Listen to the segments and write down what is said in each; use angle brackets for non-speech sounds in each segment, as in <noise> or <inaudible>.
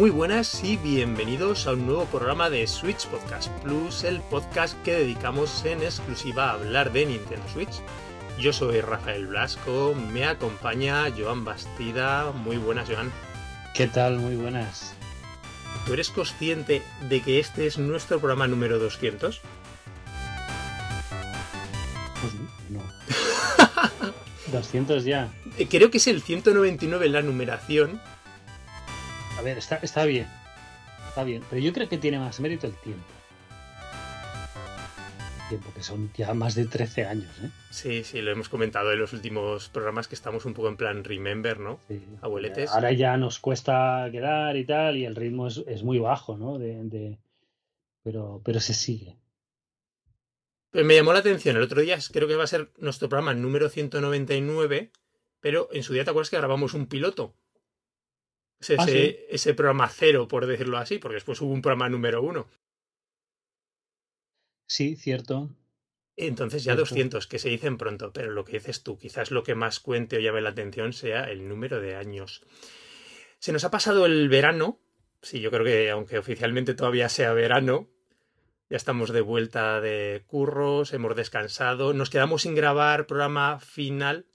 muy buenas y bienvenidos a un nuevo programa de Switch Podcast Plus, el podcast que dedicamos en exclusiva a hablar de Nintendo Switch. Yo soy Rafael Blasco, me acompaña Joan Bastida. Muy buenas, Joan. ¿Qué tal? Muy buenas. ¿Tú eres consciente de que este es nuestro programa número 200? Pues no. 200 <laughs> ya. Creo que es el 199 en la numeración. A ver, está, está bien. Está bien. Pero yo creo que tiene más mérito el tiempo. Tiempo, que son ya más de 13 años, ¿eh? Sí, sí, lo hemos comentado en los últimos programas que estamos un poco en plan remember, ¿no? Sí. Abueletes. Ahora ya nos cuesta quedar y tal, y el ritmo es, es muy bajo, ¿no? De, de- Pero, pero se sigue. Pero me llamó la atención, el otro día creo que va a ser nuestro programa número 199, pero en su día te acuerdas que grabamos un piloto. Ese, Ah, ese, sí. ese programa cero, por decirlo así, porque después hubo un programa número uno. Sí, cierto. Entonces ya Cierto. 200, que se dicen pronto, pero lo que dices tú, quizás lo que más cuente o llame la atención sea el número de años. Se nos ha pasado el verano, sí, yo creo que aunque oficialmente todavía sea verano, ya estamos de vuelta de curros, hemos descansado, nos quedamos sin grabar programa final,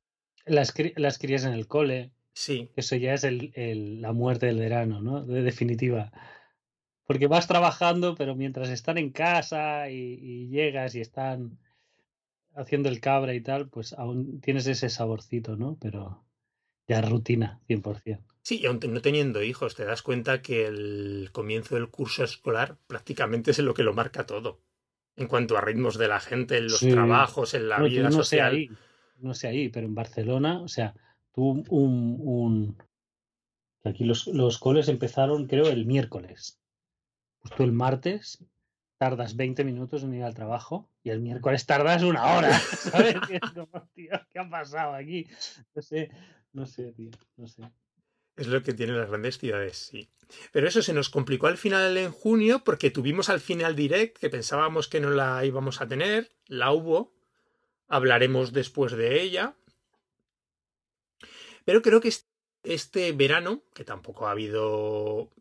Las, cri- las crías en el cole, sí, eso ya es el, el- la muerte del verano, ¿no? De definitiva. Porque vas trabajando, pero mientras están en casa y, y llegas y están haciendo el cabra y tal, pues aún tienes ese saborcito, ¿no? Pero ya es rutina, 100%. Sí, y aun no teniendo hijos, te das cuenta que el comienzo del curso escolar prácticamente es lo que lo marca todo. En cuanto a ritmos de la gente, en los Sí. trabajos, en la No, vida no sé social. ahí, no sé ahí, pero en Barcelona, o sea, tú un, un... Aquí los, los coles empezaron, creo, el miércoles. Tú el martes tardas 20 minutos en ir al trabajo y el miércoles tardas una hora, <laughs> ¿sabes? Es tío, ¿qué ha pasado aquí? No sé, no sé, tío, no sé. Es lo que tienen las grandes ciudades, sí. Pero eso se nos complicó al final en junio porque tuvimos al final direct que pensábamos que no la íbamos a tener, la hubo, hablaremos después de ella. Pero creo que es- este verano, que tampoco ha habido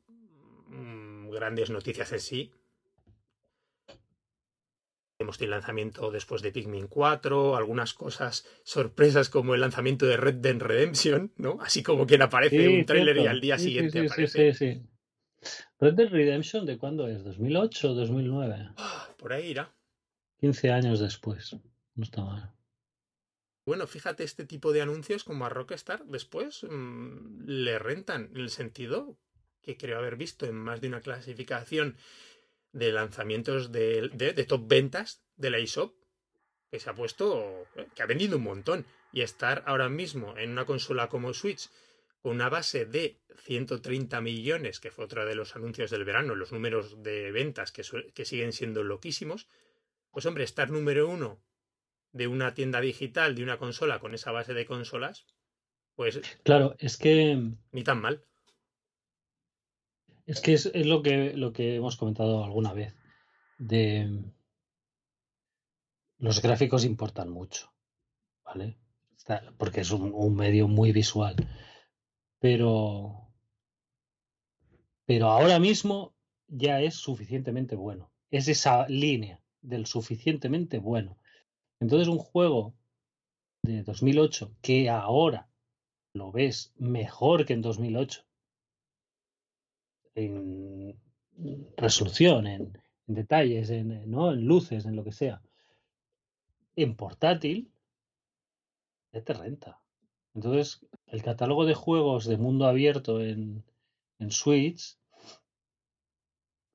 mm, grandes noticias en sí, hemos tenido lanzamiento después de Pikmin 4, algunas cosas sorpresas como el lanzamiento de Red Dead Redemption, ¿no? Así como quien aparece Sí, un tráiler y al día Sí, siguiente sí, sí, aparece. sí, sí. Red Dead Redemption, ¿de cuándo es? ¿2008 o 2009? Ah, Por ahí irá. 15 años después. No está mal. Bueno, fíjate, este tipo de anuncios como a Rockstar después mm, le rentan en el sentido que creo haber visto en más de una clasificación de lanzamientos de, top ventas de la eShop que se ha puesto, eh, que ha vendido un montón. Y estar ahora mismo en una consola como Switch con una base de 130 millones, que fue otro de los anuncios del verano, los números de ventas que, que siguen siendo loquísimos, pues hombre, estar número uno de una tienda digital, de una consola con esa base de consolas, pues Claro, es que ni tan mal. es, que es, es lo, que, lo que hemos comentado alguna vez. De los gráficos importan mucho, ¿vale? Está- porque es un, un medio muy visual. Pero, pero ahora mismo ya es suficientemente bueno. Es esa línea del suficientemente bueno. Entonces un juego de 2008 que ahora lo ves mejor que en 2008 en resolución, en, detalles, en, ¿no? en luces, en lo que sea, en portátil, ya te renta. Entonces, el catálogo de juegos de mundo abierto en, en Switch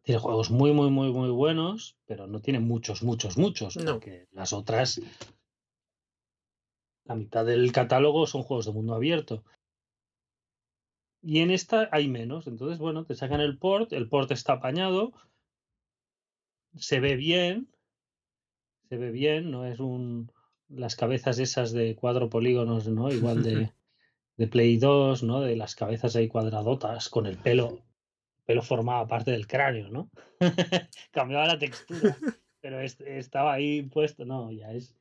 tiene juegos muy, muy, muy, muy buenos, pero no tiene muchos, muchos, muchos, No. porque las otras, la mitad del catálogo son juegos de mundo abierto. Y en esta hay menos. Entonces, bueno, te sacan el port, el port está apañado, se ve bien, se ve bien, no es un las cabezas esas de cuatro polígonos, ¿no? Igual de, <laughs> de Play 2, ¿no? De las cabezas ahí cuadradotas con el pelo, pelo formaba parte del cráneo, ¿no? <laughs> Cambiaba la textura, <laughs> pero est- estaba ahí puesto, no, ya es,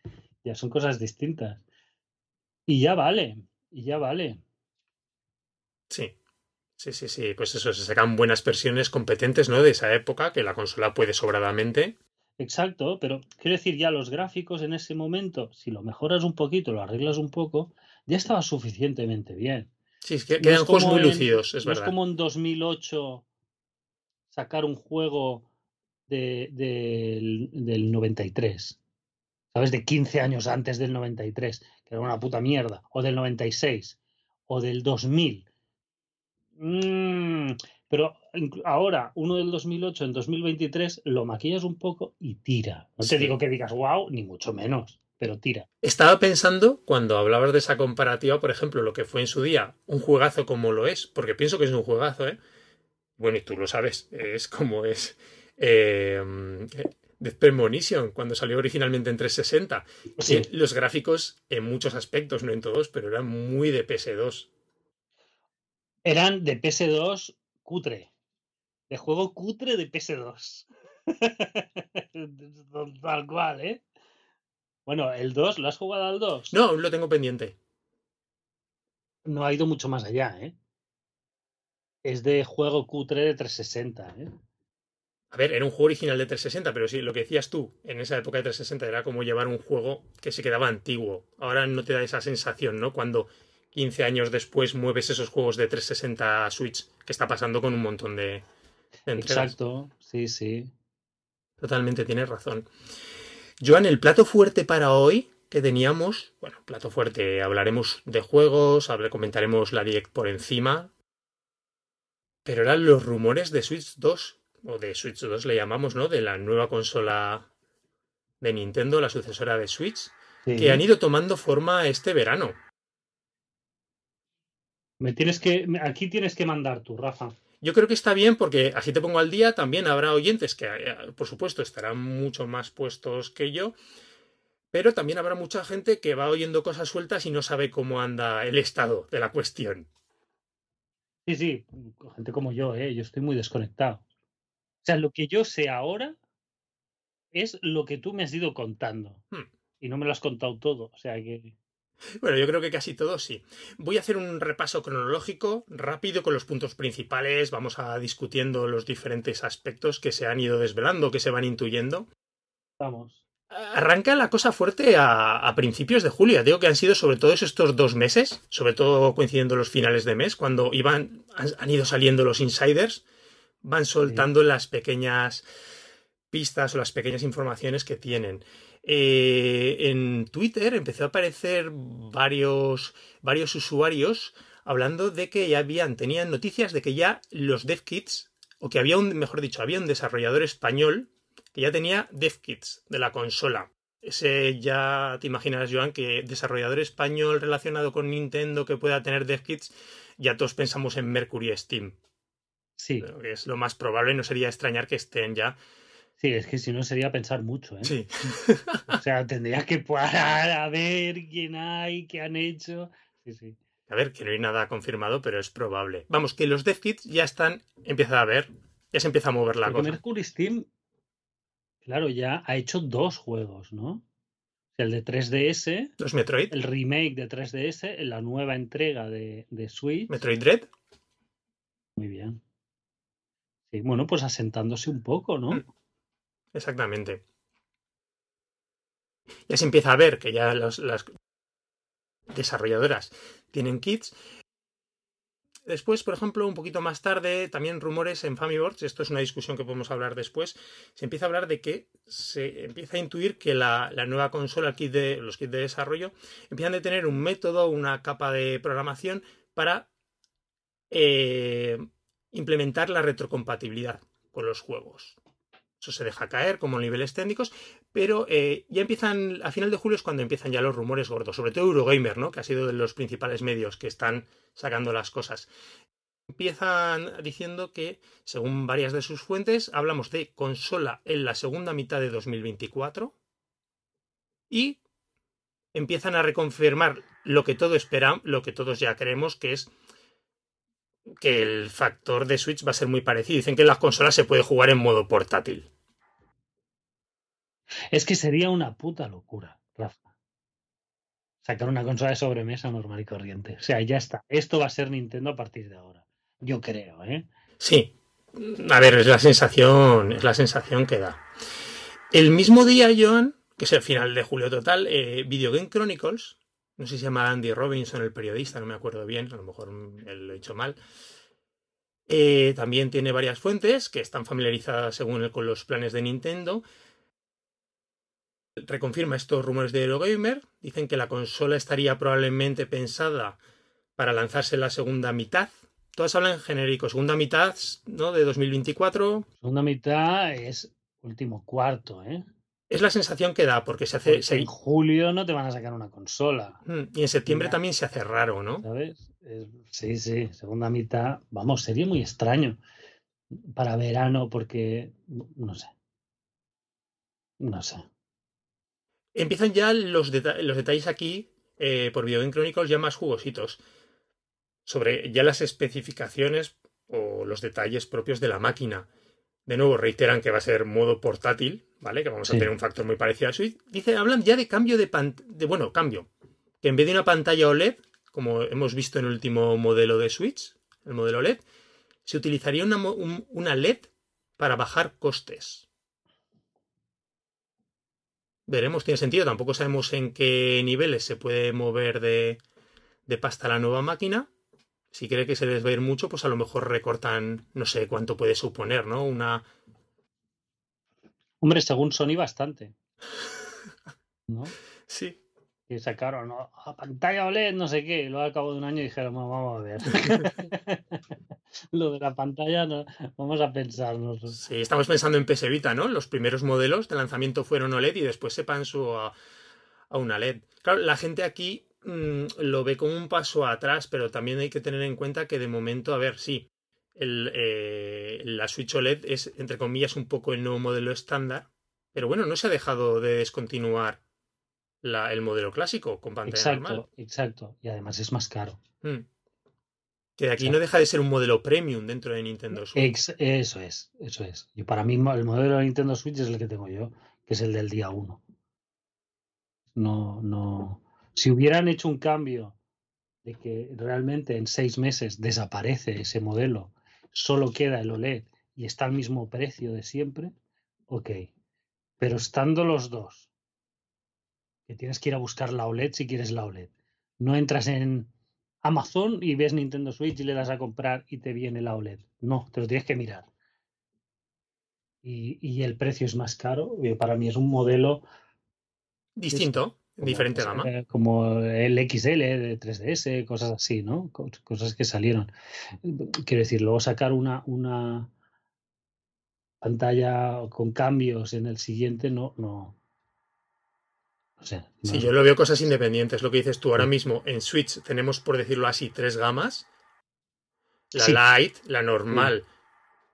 ya son cosas distintas. Y ya vale, y ya vale. Sí. Sí, sí, sí, pues eso, se sacan buenas versiones competentes, ¿no? De esa época, que la consola puede sobradamente. Exacto, pero quiero decir, ya los gráficos en ese momento, si lo mejoras un poquito, lo arreglas un poco, ya estaba suficientemente bien. Sí, es que quedan juegos muy lucidos, es no verdad. es como en 2008 sacar un juego de, del, del 93, ¿sabes? De 15 años antes del 93, que era una puta mierda, o del 96, o del 2000. Mm, pero ahora, uno del 2008 en 2023, lo maquillas un poco y tira. No te digo que digas wow, ni mucho menos, pero tira. Estaba pensando, cuando hablabas de esa comparativa, por ejemplo, lo que fue en su día un juegazo como lo es, porque pienso que es un juegazo, ¿eh? Bueno, y tú lo sabes, es como es eh, Death Premonition, cuando salió originalmente en 360. Sí. Eh, los gráficos, en muchos aspectos, no en todos, pero eran muy de PS2. Eran de PS2 cutre. De juego cutre de PS2. <laughs> Tal cual, ¿eh? Bueno, el 2, ¿lo has jugado al 2? No, aún lo tengo pendiente. No ha ido mucho más allá, ¿eh? Es de juego cutre de 360, ¿eh? A ver, era un juego original de 360, pero sí, lo que decías tú, en esa época de 360 era como llevar un juego que se quedaba antiguo. Ahora no te da esa sensación, ¿no? Cuando 15 años después mueves esos juegos de 360 a Switch, que está pasando con un montón de, de entregas. Exacto, sí, sí. Totalmente, tienes razón. Joan, el plato fuerte para hoy que teníamos, bueno, plato fuerte, hablaremos de juegos, comentaremos la Direct por encima, pero eran los rumores de Switch 2, o de Switch 2 le llamamos, ¿no? De la nueva consola de Nintendo, la sucesora de Switch, sí. que han ido tomando forma este verano. Me tienes que, aquí tienes que mandar tú, Rafa. Yo creo que está bien porque así te pongo al día. También habrá oyentes que, eh, por supuesto, estarán mucho más puestos que yo. Pero también habrá mucha gente que va oyendo cosas sueltas y no sabe cómo anda el estado de la cuestión. Sí, sí, gente como yo, ¿eh? Yo estoy muy desconectado. O sea, lo que yo sé ahora es lo que tú me has ido contando. Hmm. Y no me lo has contado todo. O sea que. Bueno, yo creo que casi todo sí. Voy a hacer un repaso cronológico rápido con los puntos principales. Vamos a discutiendo los diferentes aspectos que se han ido desvelando, que se van intuyendo. Vamos. Arranca la cosa fuerte a, a principios de julio. Digo que han sido sobre todo estos dos meses, sobre todo coincidiendo los finales de mes, cuando iban, han, han ido saliendo los insiders, van soltando las pequeñas pistas o las pequeñas informaciones que tienen. Eh, en Twitter empezó a aparecer varios, varios usuarios hablando de que ya habían, tenían noticias de que ya los dev kits, o que había un, mejor dicho, había un desarrollador español que ya tenía dev kits de la consola. Ese ya te imaginas, Joan, que desarrollador español relacionado con Nintendo que pueda tener dev kits, ya todos pensamos en Mercury Steam. Sí, que es lo más probable, no sería extrañar que estén ya. sí, es que si no sería pensar mucho, ¿eh? Sí. <laughs> O sea, tendría que parar a ver quién hay, qué han hecho. Sí, sí. A ver, que no hay nada confirmado, pero es probable. Vamos, que los dev kits ya están, empieza a ver, ya se empieza a mover la Porque cosa. Mercury Steam, claro, ya ha hecho dos juegos, ¿no? El de 3DS, Los Metroid, el remake de 3DS, la nueva entrega de, de Switch. Metroid Dread, Muy bien. Sí, bueno, pues asentándose un poco, ¿no? Mm. exactamente. Ya se empieza a ver que ya los- las desarrolladoras tienen kits. Después, por ejemplo, un poquito más tarde, también rumores en Famiboards, esto es una discusión que podemos hablar después, se empieza a hablar de que se empieza a intuir que la, nueva consola, los kits de desarrollo, empiezan a tener un método, una capa de programación para eh, implementar la retrocompatibilidad con los juegos. Eso se deja caer como niveles técnicos, pero eh, ya empiezan, a final de julio es cuando empiezan ya los rumores gordos, sobre todo Eurogamer, ¿no? que ha sido de los principales medios que están sacando las cosas. Empiezan diciendo que, según varias de sus fuentes, hablamos de consola en la segunda mitad de 2024 y empiezan a reconfirmar lo que todo esperan, lo que todos ya creemos, que es que el factor de Switch va a ser muy parecido. Dicen que en las consolas se puede jugar en modo portátil. Es que sería una puta locura, Rafa. Sacar una consola de sobremesa normal y corriente. O sea, ya está. Esto va a ser Nintendo a partir de ahora. yo creo, ¿eh? Sí. A ver, es la sensación, es la sensación que da. El mismo día, Joan, que es el final de julio total, eh, Video Game Chronicles, no sé si se llama Andy Robinson, el periodista, no me acuerdo bien, a lo mejor lo he hecho mal. Eh, también tiene varias fuentes que están familiarizadas según él con los planes de Nintendo. Reconfirma estos rumores de Eurogamer. Dicen que la consola estaría probablemente pensada para lanzarse en la segunda mitad. Todas hablan en genérico. Segunda mitad, ¿no? De 2024. Segunda mitad es último cuarto, ¿eh? Es la sensación que da, porque se hace. En julio no te van a sacar una consola. Mm, y en septiembre también se hace raro, ¿no? ¿Sabes? Sí, sí, segunda mitad. Vamos, sería muy extraño para verano, porque. No sé. No sé. Empiezan ya los, los detalles aquí, eh, por Video Game Chronicles, ya más jugositos. Sobre ya las especificaciones o los detalles propios de la máquina. De nuevo, reiteran que va a ser modo portátil, ¿vale? Que vamos a tener un factor muy parecido a Switch. Dice, hablan ya de cambio de pantalla. Bueno, cambio. Que en vez de una pantalla OLED, como hemos visto en el último modelo de Switch, el modelo LED, se utilizaría una, una LED para bajar costes. Veremos, tiene sentido. Tampoco sabemos en qué niveles se puede mover de, de pasta la nueva máquina si cree que se les va a ir mucho, pues a lo mejor recortan, no sé cuánto puede suponer, ¿no? Una. Hombre, según Sony, bastante. <laughs> ¿No? Sí. Y sacaron a pantalla OLED, no sé qué, y luego al cabo de un año dijeron, vamos a ver. <laughs> Lo de la pantalla, no, vamos a pensarnos. Sí, estamos pensando en PS Vita, ¿no? Los primeros modelos de lanzamiento fueron OLED y después se pasó a, a una LED. Claro, la gente aquí Mm, lo ve como un paso atrás, pero también hay que tener en cuenta que de momento, a ver, sí, el, eh, la Switch OLED es, entre comillas, un poco el nuevo modelo estándar, pero bueno, no se ha dejado de descontinuar la, el modelo clásico con pantalla exacto, Exacto, y además es más caro. Mm. Que aquí no deja de ser un modelo premium dentro de Nintendo Switch. eso es, eso es. Y para mí el modelo de Nintendo Switch es el que tengo yo, que es el del día 1. No, no, si hubieran hecho un cambio de que realmente en seis meses desaparece ese modelo, solo queda el OLED y está al mismo precio de siempre, ok. Pero estando los dos, que tienes que ir a buscar la OLED si quieres la OLED, no entras en Amazon y ves Nintendo Switch y le das a comprar y te viene la OLED. No, te lo tienes que mirar. Y, y el precio es más caro. Para mí es un modelo distinto. Diferente gama. Como el XL de 3DS, cosas así, ¿no? Cosas que salieron. Quiero decir, luego sacar una, una pantalla con cambios en el siguiente, no, no. No sé. Sí, yo lo veo cosas independientes. Lo que dices tú ahora mismo en Switch tenemos, por decirlo así, tres gamas. La Light, la normal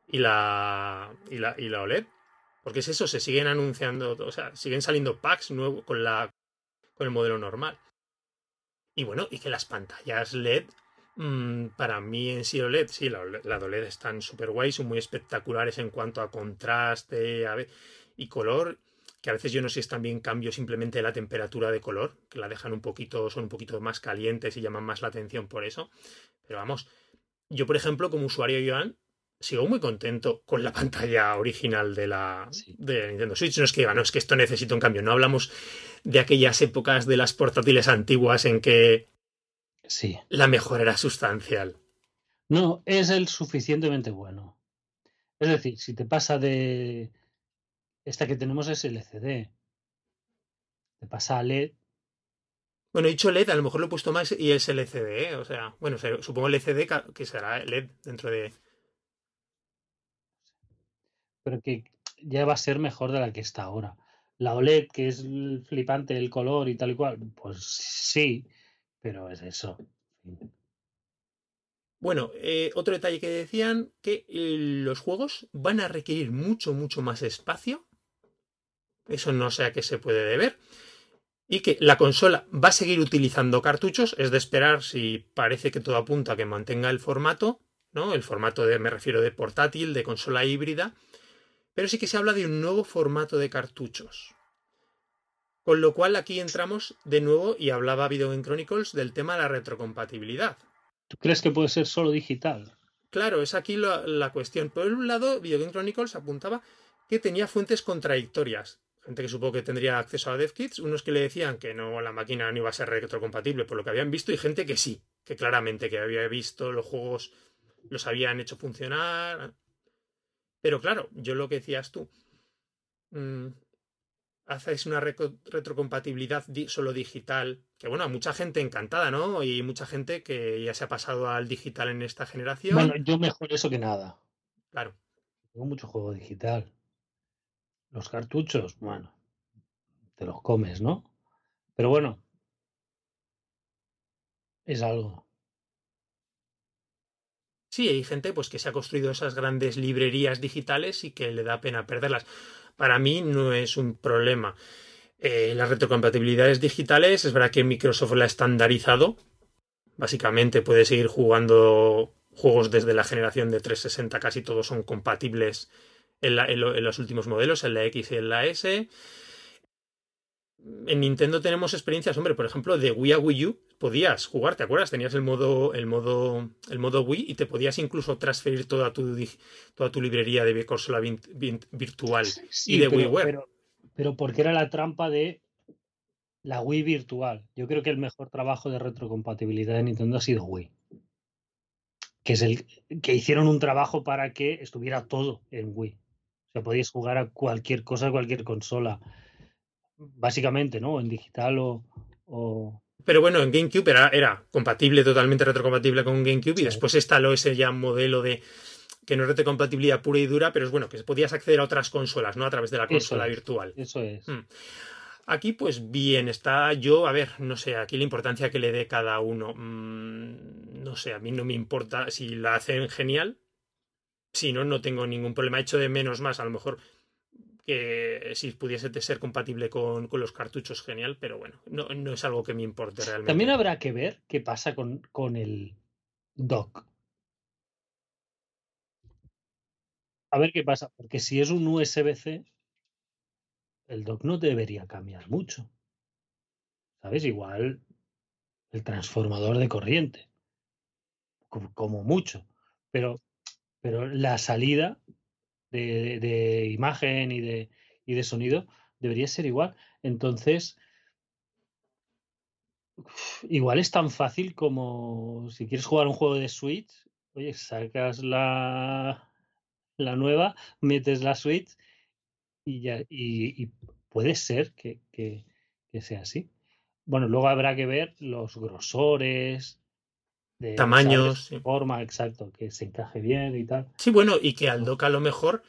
y, la, y, la, y la OLED. Porque es eso, se siguen anunciando, o sea, siguen saliendo packs nuevos con la con el modelo normal. Y bueno, y que las pantallas LED, mm, para mí en sí OLED, sí, las la OLED están súper guays, son muy espectaculares en cuanto a contraste y color, que a veces yo no sé si es también cambio simplemente la temperatura de color, que la dejan un poquito, son un poquito más calientes y llaman más la atención por eso. Pero vamos, yo por ejemplo como usuario Joan, sigo muy contento con la <laughs> pantalla original de la de Nintendo Switch. No es que no es que esto necesita un cambio. No hablamos de aquellas épocas de las portátiles antiguas en que sí. la mejora era sustancial. No, es el suficientemente bueno. Es decir, si te pasa de esta que tenemos es LCD, te pasa a LED. Bueno, he dicho LED, a lo mejor lo he puesto más y es LCD, ¿eh? o sea, bueno, supongo LCD que será LED dentro de pero que ya va a ser mejor de la que está ahora. La OLED, que es flipante el color y tal y cual, pues sí, pero es eso. Bueno, eh, otro detalle que decían, que eh, los juegos van a requerir mucho, mucho más espacio. Eso no sé a qué se puede deber. Y que la consola va a seguir utilizando cartuchos, es de esperar si parece que todo apunta a que mantenga el formato, ¿no? El formato de, me refiero, de portátil, de consola híbrida, pero sí que se habla de un nuevo formato de cartuchos. Con lo cual aquí entramos de nuevo y hablaba Video Game Chronicles del tema de la retrocompatibilidad. ¿Tú crees que puede ser solo digital? Claro, es aquí la, la cuestión. Por un lado, Video Game Chronicles apuntaba que tenía fuentes contradictorias. Gente que supongo que tendría acceso a DevKits, unos que le decían que no, la máquina no iba a ser retrocompatible por lo que habían visto, y gente que sí, que claramente que había visto los juegos, los habían hecho funcionar. Pero claro, yo lo que decías tú, mmm, haces una retrocompatibilidad solo digital, que bueno, a mucha gente encantada, ¿no? Y mucha gente que ya se ha pasado al digital en esta generación. Bueno, yo mejor eso que nada. Claro. Tengo mucho juego digital. Los cartuchos, bueno, te los comes, ¿no? Pero bueno, es algo. Sí, hay gente pues que se ha construido esas grandes librerías digitales y que le da pena perderlas para mí no es un problema. Eh, las retrocompatibilidades digitales, es verdad que Microsoft la ha estandarizado. Básicamente puedes seguir jugando juegos desde la generación de 360, casi todos son compatibles en, en los últimos modelos, en la X y en la S en Nintendo tenemos experiencias, hombre, por ejemplo, de Wii a Wii U podías jugar, ¿te acuerdas? Tenías el modo, el modo, el modo Wii y te podías incluso transferir toda tu, toda tu librería de consola virtual y de pero, Pero, pero porque era la trampa de la Wii virtual. Yo creo que el mejor trabajo de retrocompatibilidad de Nintendo ha sido Wii. Que es el que hicieron un trabajo para que estuviera todo en Wii. O sea, podías jugar a cualquier cosa, a cualquier consola básicamente, ¿no? En digital o, Pero bueno, en GameCube era, era, compatible, totalmente retrocompatible con GameCube y después instaló ese ya modelo de que no es retrocompatibilidad pura y dura, pero es bueno, que podías acceder a otras consolas, ¿no? A través de la consola virtual. Eso es. Hmm. Aquí, pues bien, está yo, a ver, no sé, aquí la importancia que le dé cada uno. Mm, no sé, a mí no me importa si la hacen genial. Si no, no tengo ningún problema. He hecho de menos más, a lo mejor que si pudiese ser compatible con, los cartuchos, genial, pero bueno, no, no, es algo que me importe realmente. También habrá que ver qué pasa con, con el dock. A ver qué pasa, porque si es un USB-C, el dock no debería cambiar mucho. ¿Sabes? Igual el transformador de corriente, como, mucho, pero, pero la salida de, imagen y de, y de sonido debería ser igual. Entonces, igual es tan fácil como si quieres jugar un juego de Switch, oye, sacas la, la nueva, metes la Switch y ya, y, puede ser que, que, sea así. Bueno, luego habrá que ver los grosores, de tamaños, forma, exacto, que se encaje bien y tal. Sí, bueno, y que al dock a lo mejor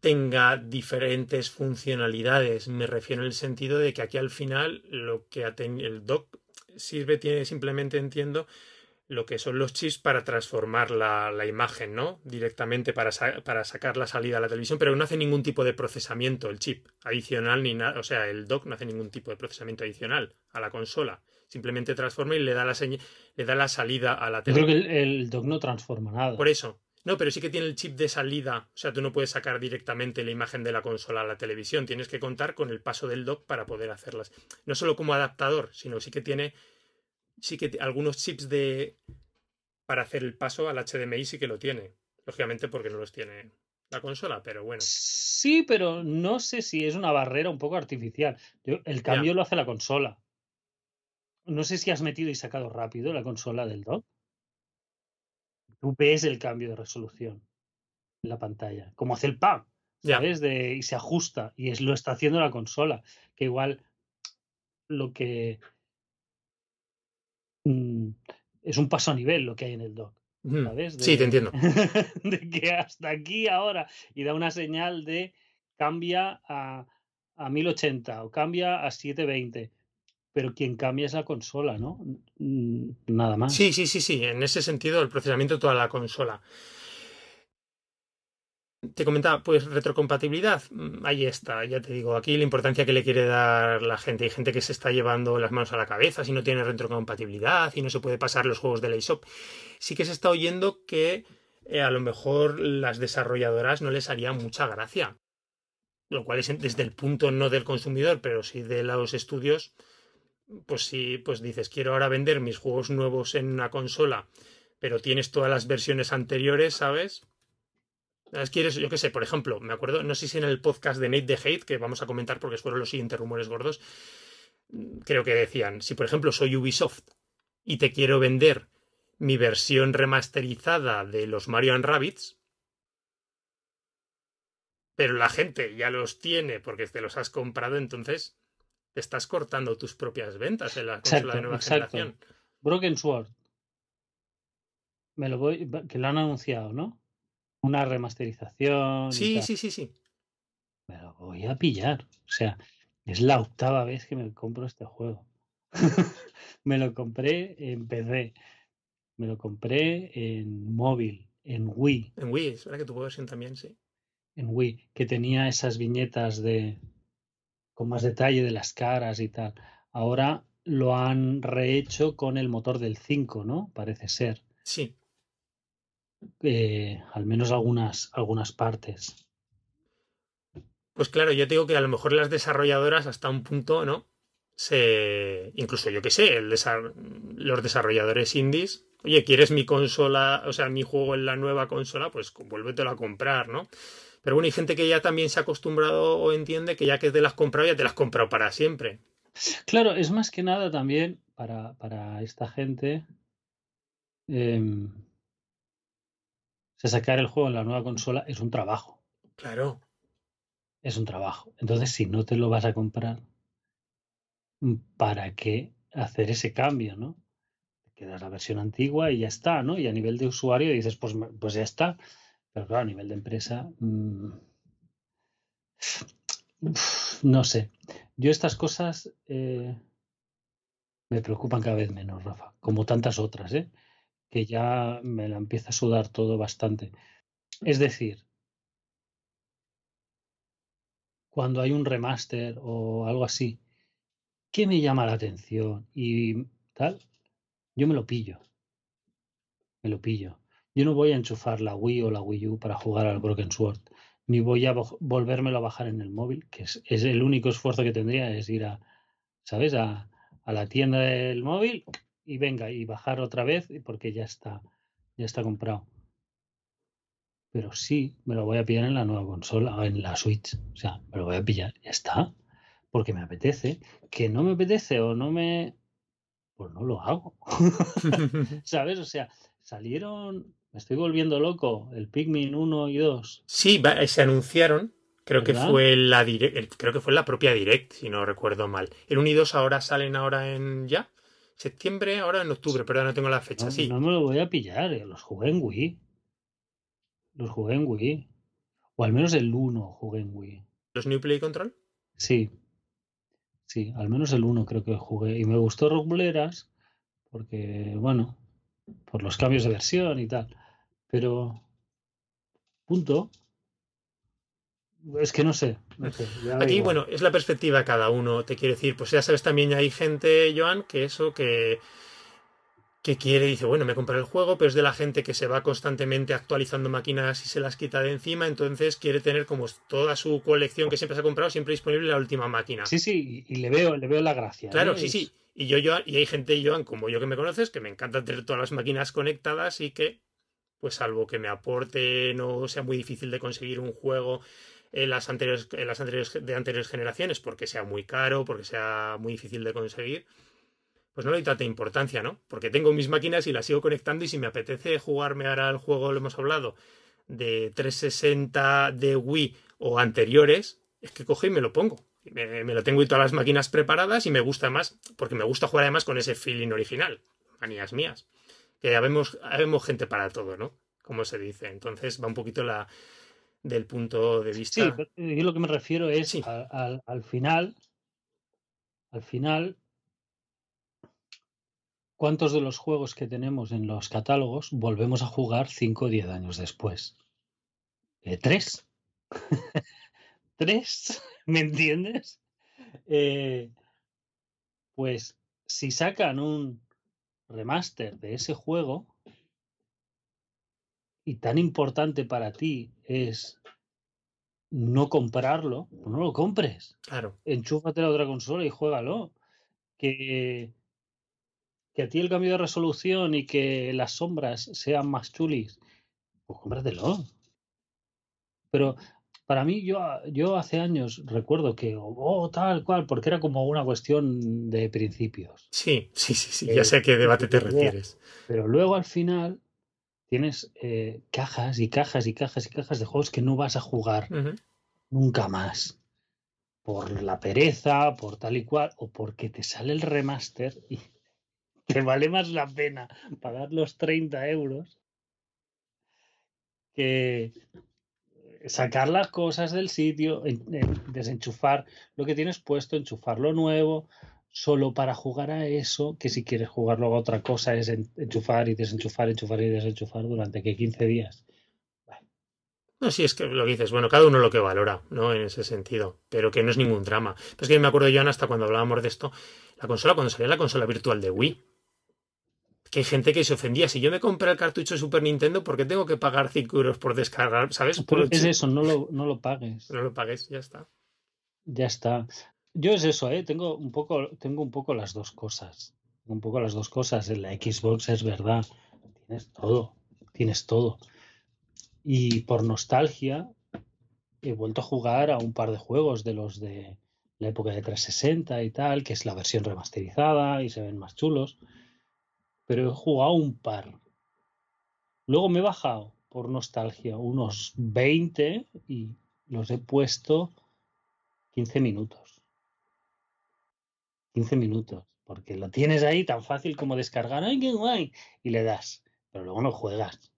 tenga diferentes funcionalidades. Me refiero en el sentido de que aquí al final lo que el dock sirve, tiene simplemente, entiendo, lo que son los chips para transformar la, la imagen, ¿no? Directamente para, para, sacar la salida a la televisión, pero no hace ningún tipo de procesamiento el chip adicional ni nada. O sea, el dock no hace ningún tipo de procesamiento adicional a la consola simplemente transforma y le da la, le da la salida a la tele. Yo creo que el, dock no transforma nada. Por eso. No, pero sí que tiene el chip de salida. O sea, tú no puedes sacar directamente la imagen de la consola a la televisión. Tienes que contar con el paso del dock para poder hacerlas. No solo como adaptador, sino sí que tiene. Sí que algunos chips de. Para hacer el paso al HDMI sí que lo tiene. Lógicamente porque no los tiene la consola, pero bueno. Sí, pero no sé si es una barrera un poco artificial. el cambio lo hace la consola. No sé si has metido y sacado rápido la consola del dock. Tú ves el cambio de resolución en la pantalla, como hace el PAM, ¿sabes? De, y se ajusta, y es, lo está haciendo la consola, que igual lo que mm, es un paso a nivel lo que hay en el dock. ¿sabes? sí, te entiendo. <laughs> de que hasta aquí ahora y da una señal de cambia a, a 1080 o cambia a 720 pero quien cambia es la consola, ¿no? Nada más. Sí, sí, sí, sí. En ese sentido, el procesamiento de toda la consola. Te comentaba, pues retrocompatibilidad, mm, ahí está, ya te digo, aquí la importancia que le quiere dar la gente. Hay gente que se está llevando las manos a la cabeza si no tiene retrocompatibilidad y no se puede pasar los juegos de la eShop. Sí que se está oyendo que eh, a lo mejor las desarrolladoras no les haría mucha gracia. Lo cual es desde el punto no del consumidor, pero sí de los estudios, pues si pues dices, quiero ahora vender mis juegos nuevos en una consola, pero tienes todas las versiones anteriores, ¿sabes? ¿Quieres, yo qué sé, por ejemplo, me acuerdo, no sé si en el podcast de Nate the Hate, que vamos a comentar porque fueron los siguientes rumores gordos, creo que decían, si por ejemplo soy Ubisoft y te quiero vender mi versión remasterizada de los Mario and Rabbits, pero la gente ya los tiene porque te los has comprado, entonces te estás cortando tus propias ventas en la consola de nueva generación. Broken Sword. Me lo voy, que lo han anunciado, ¿no? Una remasterización. Sí, sí, sí, sí. Me lo voy a pillar. O sea, es la octava vez que me compro este juego. <laughs> me lo compré en PC. Me lo compré en móvil, en Wii. En Wii, es verdad que tu versión también, sí. En Wii, que tenía esas viñetas de con más detalle de las caras y tal. Ahora lo han rehecho con el motor del 5, ¿no? Parece ser. Sí. Eh, al menos algunas, algunas partes. Pues claro, yo digo que a lo mejor las desarrolladoras hasta un punto, ¿no? Se. Incluso yo que sé, el los desarrolladores indies. Oye, ¿quieres mi consola? O sea, mi juego en la nueva consola, pues vuélvetelo a comprar, ¿no? Pero bueno, hay gente que ya también se ha acostumbrado o entiende que ya que te las has comprado, ya te las has comprado para siempre. Claro, es más que nada también para, para esta gente. Eh, sacar el juego en la nueva consola es un trabajo. Claro. Es un trabajo. Entonces, si no te lo vas a comprar, ¿para qué hacer ese cambio, no? Quedas la versión antigua y ya está, ¿no? Y a nivel de usuario dices, pues, pues ya está. Pero claro, a nivel de empresa. Mmm, no sé. Yo estas cosas eh, me preocupan cada vez menos, Rafa. Como tantas otras, ¿eh? Que ya me la empieza a sudar todo bastante. Es decir, cuando hay un remaster o algo así, ¿qué me llama la atención? Y tal, yo me lo pillo. Me lo pillo. Yo no voy a enchufar la Wii o la Wii U para jugar al Broken Sword, ni voy a volvérmelo a bajar en el móvil, que es, el único esfuerzo que tendría, es ir a, ¿sabes? A, a, la tienda del móvil y venga, y bajar otra vez, porque ya está, ya está comprado. Pero sí, me lo voy a pillar en la nueva consola, en la Switch. O sea, me lo voy a pillar, ya está. Porque me apetece. Que no me apetece o no me. Pues no lo hago. <laughs> <laughs> ¿Sabes? O sea, salieron me estoy volviendo loco. El Pikmin 1 y 2. Sí, se anunciaron. Creo que fue la direct, creo que fue la propia Direct, si no recuerdo mal. El 1 y 2 ahora salen ahora en ya. Septiembre, ahora en octubre, pero no tengo la fecha. No, sí. no me lo voy a pillar, eh, los jugué en Wii. Los jugué en Wii. O al menos el 1 jugué en Wii. ¿Los New Play Control? Sí. Sí, al menos el 1 creo que jugué. Y me gustó Rockbuleras porque, bueno, por los cambios de versión y tal. Pero, punto. Es que no sé. Aquí, bueno, es la perspectiva de cada uno. Te quiero decir, pues ya sabes, también hay gente, Joan, que eso, que, que quiere, dice, bueno, me compré el juego, pero es de la gente que se va constantemente actualizando máquinas y se las quita de encima, entonces quiere tener como toda su colección que siempre se ha comprado, siempre disponible la última máquina. Sí, sí, y le veo, le veo la gracia. Claro, ¿eh? sí, sí. Y yo, yo, y hay gente, Joan, como yo que me conoces, que me encanta tener todas las máquinas conectadas y que pues salvo que me aporte, no sea muy difícil de conseguir un juego en las anteriores, en las anteriores de anteriores generaciones, porque sea muy caro, porque sea muy difícil de conseguir, pues no le doy tanta importancia, ¿no? Porque tengo mis máquinas y las sigo conectando y si me apetece jugarme ahora el juego, lo hemos hablado, de 360 de Wii o anteriores, es que cojo y me lo pongo. Me, me, lo tengo y todas las máquinas preparadas y me gusta más, porque me gusta jugar además con ese feeling original. Manías mías que habemos, gente para todo, ¿no? Como se dice. Entonces va un poquito la del punto de vista. Sí, yo lo que me refiero es al, final, al final, ¿cuántos de los juegos que tenemos en los catálogos volvemos a jugar 5 o 10 años después? Eh, ¿Tres? <laughs> ¿Tres? <laughs> ¿Me entiendes? Eh, pues si sacan un remaster de ese juego y tan importante para ti es no comprarlo, pues no lo compres. Claro. Enchúfate la otra consola y juégalo. Que que a ti el cambio de resolución y que las sombras sean más chulis, pues cómpratelo. Pero para mí, yo, yo hace años recuerdo que, oh, tal cual, porque era como una cuestión de principios. Sí, sí, sí, sí, ya sé a qué debate te refieres. Pero luego al final tienes eh, cajas y cajas y cajas y cajas de juegos que no vas a jugar nunca más. Por la pereza, por tal y cual, o porque te sale el remaster y <laughs> te vale más la pena pagar los 30 euros que sacar las cosas del sitio, desenchufar lo que tienes puesto, enchufar lo nuevo, solo para jugar a eso, que si quieres jugar luego a otra cosa es enchufar y desenchufar, enchufar y desenchufar durante que 15 días. No, sí, es que lo dices, bueno, cada uno lo que valora, ¿no? En ese sentido, pero que no es ningún drama. Pues que me acuerdo yo, hasta cuando hablábamos de esto, la consola, cuando salía la consola virtual de Wii, que hay gente que se ofendía. Si yo me compré el cartucho de Super Nintendo, ¿por qué tengo que pagar 5 euros por descargar? ¿Sabes? Pero es eso, no lo, no lo pagues. No lo pagues, ya está. Ya está. Yo es eso, ¿eh? Tengo un poco, tengo un poco las dos cosas. Un poco las dos cosas. En la Xbox es verdad. Tienes todo. Tienes todo. Y por nostalgia, he vuelto a jugar a un par de juegos de los de la época de 360 y tal, que es la versión remasterizada y se ven más chulos pero he jugado un par. Luego me he bajado por nostalgia unos 20 y los he puesto 15 minutos. 15 minutos, porque lo tienes ahí tan fácil como descargar, ¡ay, qué guay! Y le das, pero luego no juegas.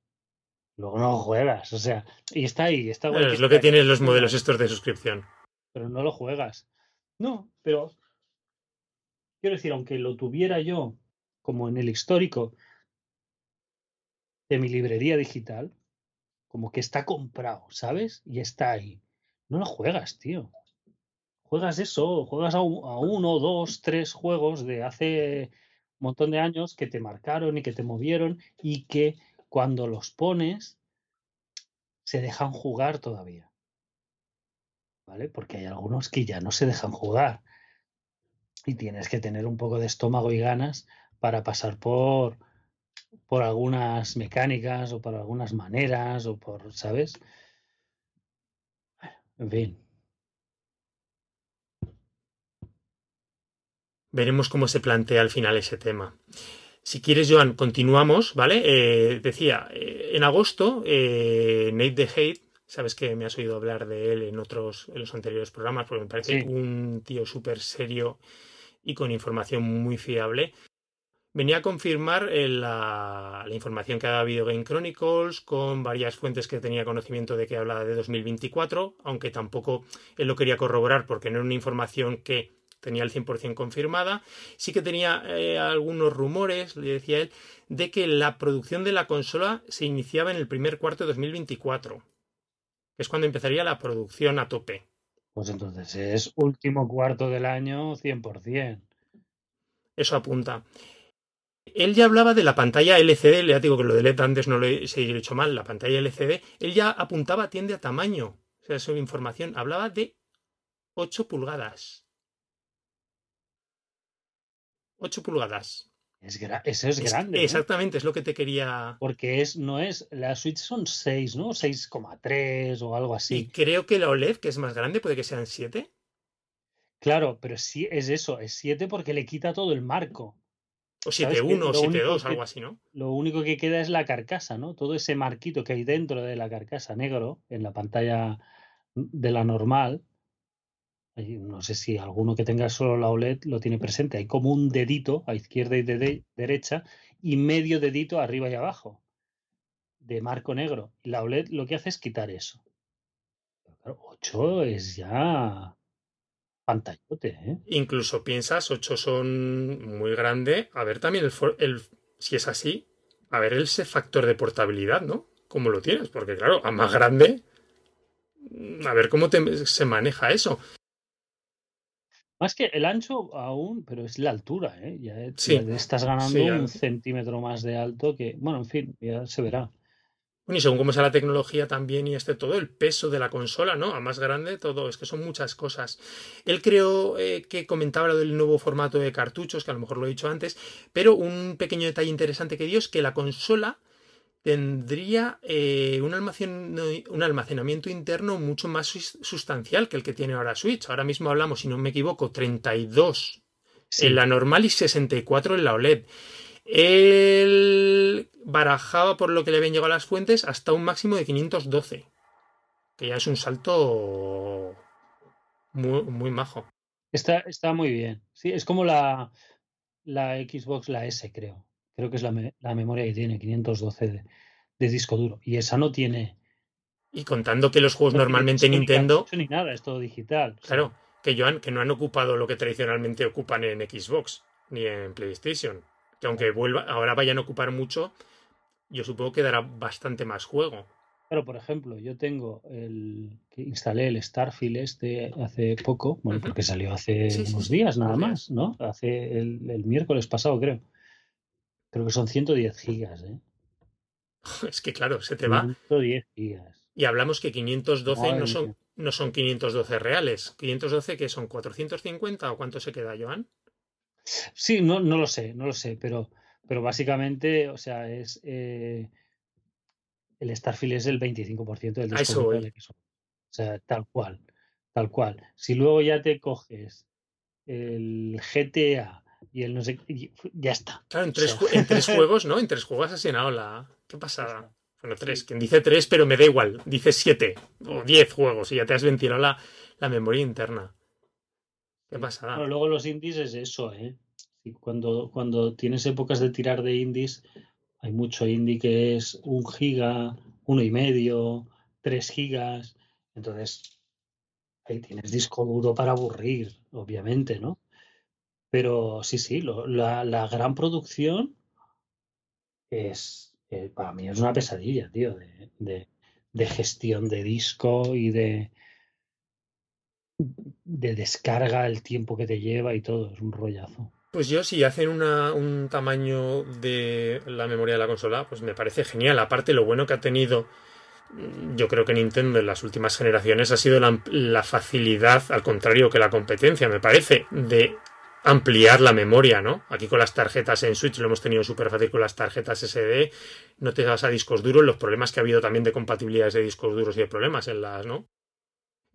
Luego no juegas, o sea, y está ahí, está guay. es lo que tienen los modelos estos de suscripción. Pero no lo juegas. No, pero quiero decir, aunque lo tuviera yo como en el histórico de mi librería digital, como que está comprado, ¿sabes? Y está ahí. No lo juegas, tío. Juegas eso, juegas a, uno, dos, tres juegos de hace un montón de años que te marcaron y que te movieron y que cuando los pones se dejan jugar todavía. ¿Vale? Porque hay algunos que ya no se dejan jugar. Y tienes que tener un poco de estómago y ganas para pasar por, por algunas mecánicas o por algunas maneras o por, ¿sabes? En fin. Veremos cómo se plantea al final ese tema. Si quieres, Joan, continuamos, ¿vale? Eh, decía, eh, en agosto, eh, Nate the Hate, sabes que me has oído hablar de él en otros, en los anteriores programas, porque me parece un tío súper serio y con información muy fiable venía a confirmar eh, la, información que ha habido Game Chronicles con varias fuentes que tenía conocimiento de que hablaba de 2024, aunque tampoco él lo quería corroborar porque no era una información que tenía el 100% confirmada. Sí que tenía eh, algunos rumores, le decía él, de que la producción de la consola se iniciaba en el primer cuarto de 2024, que es cuando empezaría la producción a tope. Pues entonces es último cuarto del año 100%. Eso apunta. Él ya hablaba de la pantalla LCD, le digo que lo de LED antes no lo he, hecho mal, la pantalla LCD, él ya apuntaba, tiende a tamaño, o sea, su información, hablaba de 8 pulgadas. 8 pulgadas. Es eso es, grande. Exactamente, es lo que te quería. Porque es, no es. La Switch son 6, ¿no? 6,3 o algo así. Y creo que la OLED, que es más grande, puede que sean 7. Claro, pero sí es eso, es 7 porque le quita todo el marco. O 7-1 o 7-2, algo así, ¿no? Lo único que queda es la carcasa, ¿no? Todo ese marquito que hay dentro de la carcasa negro en la pantalla de la normal. No sé si alguno que tenga solo la OLED lo tiene presente. Hay como un dedito a izquierda y de derecha y medio dedito arriba y abajo de marco negro. Y la OLED lo que hace es quitar eso. Pero claro, 8 es ya pantallote, ¿eh? Incluso piensas, 8 son muy grande. A ver también el, si es así, a ver ese factor de portabilidad, ¿no? ¿Cómo lo tienes? Porque claro, a más grande, a ver cómo se maneja eso. Más que el ancho aún, pero es la altura, ¿eh? Ya, estás ganando un centímetro más de alto que, bueno, en fin, ya se verá. Bueno, y según cómo sea la tecnología también y este todo, el peso de la consola, ¿no? A más grande, todo, es que son muchas cosas. Él creo eh, que comentaba lo del nuevo formato de cartuchos, que a lo mejor lo he dicho antes, pero un pequeño detalle interesante que dio es que la consola tendría eh, un, un, almacenamiento interno mucho más sustancial que el que tiene ahora Switch. Ahora mismo hablamos, si no me equivoco, 32 en la normal y 64 en la OLED. Él barajaba, por lo que le habían llegado a las fuentes, hasta un máximo de 512. Que ya es un salto muy, muy majo. Está, está muy bien. Sí, es como la, la Xbox, la S, creo. Creo que es la, la memoria que tiene, 512 de, de, disco duro. Y esa no tiene. Y contando que los juegos normalmente Nintendo. Ni nada, es todo digital. Claro, que, Joan, que no han ocupado lo que tradicionalmente ocupan en Xbox ni en PlayStation que aunque vuelva, ahora vayan a ocupar mucho, yo supongo que dará bastante más juego. Pero, por ejemplo, yo tengo el que instalé el Starfield este hace poco, bueno, porque salió hace unos días nada más, ¿no? Hace el, el, miércoles pasado, creo. Creo que son 110 gigas, ¿eh? <laughs> Es que claro, se te va. 110 gigas. Y hablamos que 512 no son, no son 512 reales. 512 que son 450 o cuánto se queda, Joan? Sí, no, no lo sé, no lo sé, pero, pero básicamente, o sea, es eh, el Starfield es el 25% del disco de O sea, tal cual, tal cual. Si luego ya te coges el GTA y el no sé, ya está. Claro, en tres, en tres <laughs> juegos, ¿no? En tres juegos has llenado la. ¿Qué pasada? Bueno, tres. Quien dice tres, pero me da igual. Dice siete o diez juegos y ya te has ventilado la, la memoria interna. ¿Qué pasa? luego los indies es eso, ¿eh? cuando, cuando tienes épocas de tirar de indies, hay mucho indie que es un giga, uno y medio, tres gigas. Entonces, ahí tienes disco duro para aburrir, obviamente, ¿no? Pero sí, sí, la, la, gran producción es, eh, para mí es una pesadilla, tío, de, de, de gestión de disco y de, de descarga, el tiempo que te lleva y todo, es un rollazo. Pues yo, si hacen un tamaño de la memoria de la consola, pues me parece genial. Aparte, lo bueno que ha tenido, mm, yo creo que Nintendo en las últimas generaciones ha sido la, la facilidad, al contrario que la competencia, me parece, de ampliar la memoria, ¿no? Aquí con las tarjetas en Switch lo hemos tenido súper fácil con las tarjetas SD, no te vas a discos duros, los problemas que ha habido también de compatibilidades de discos duros y de problemas en las, ¿no?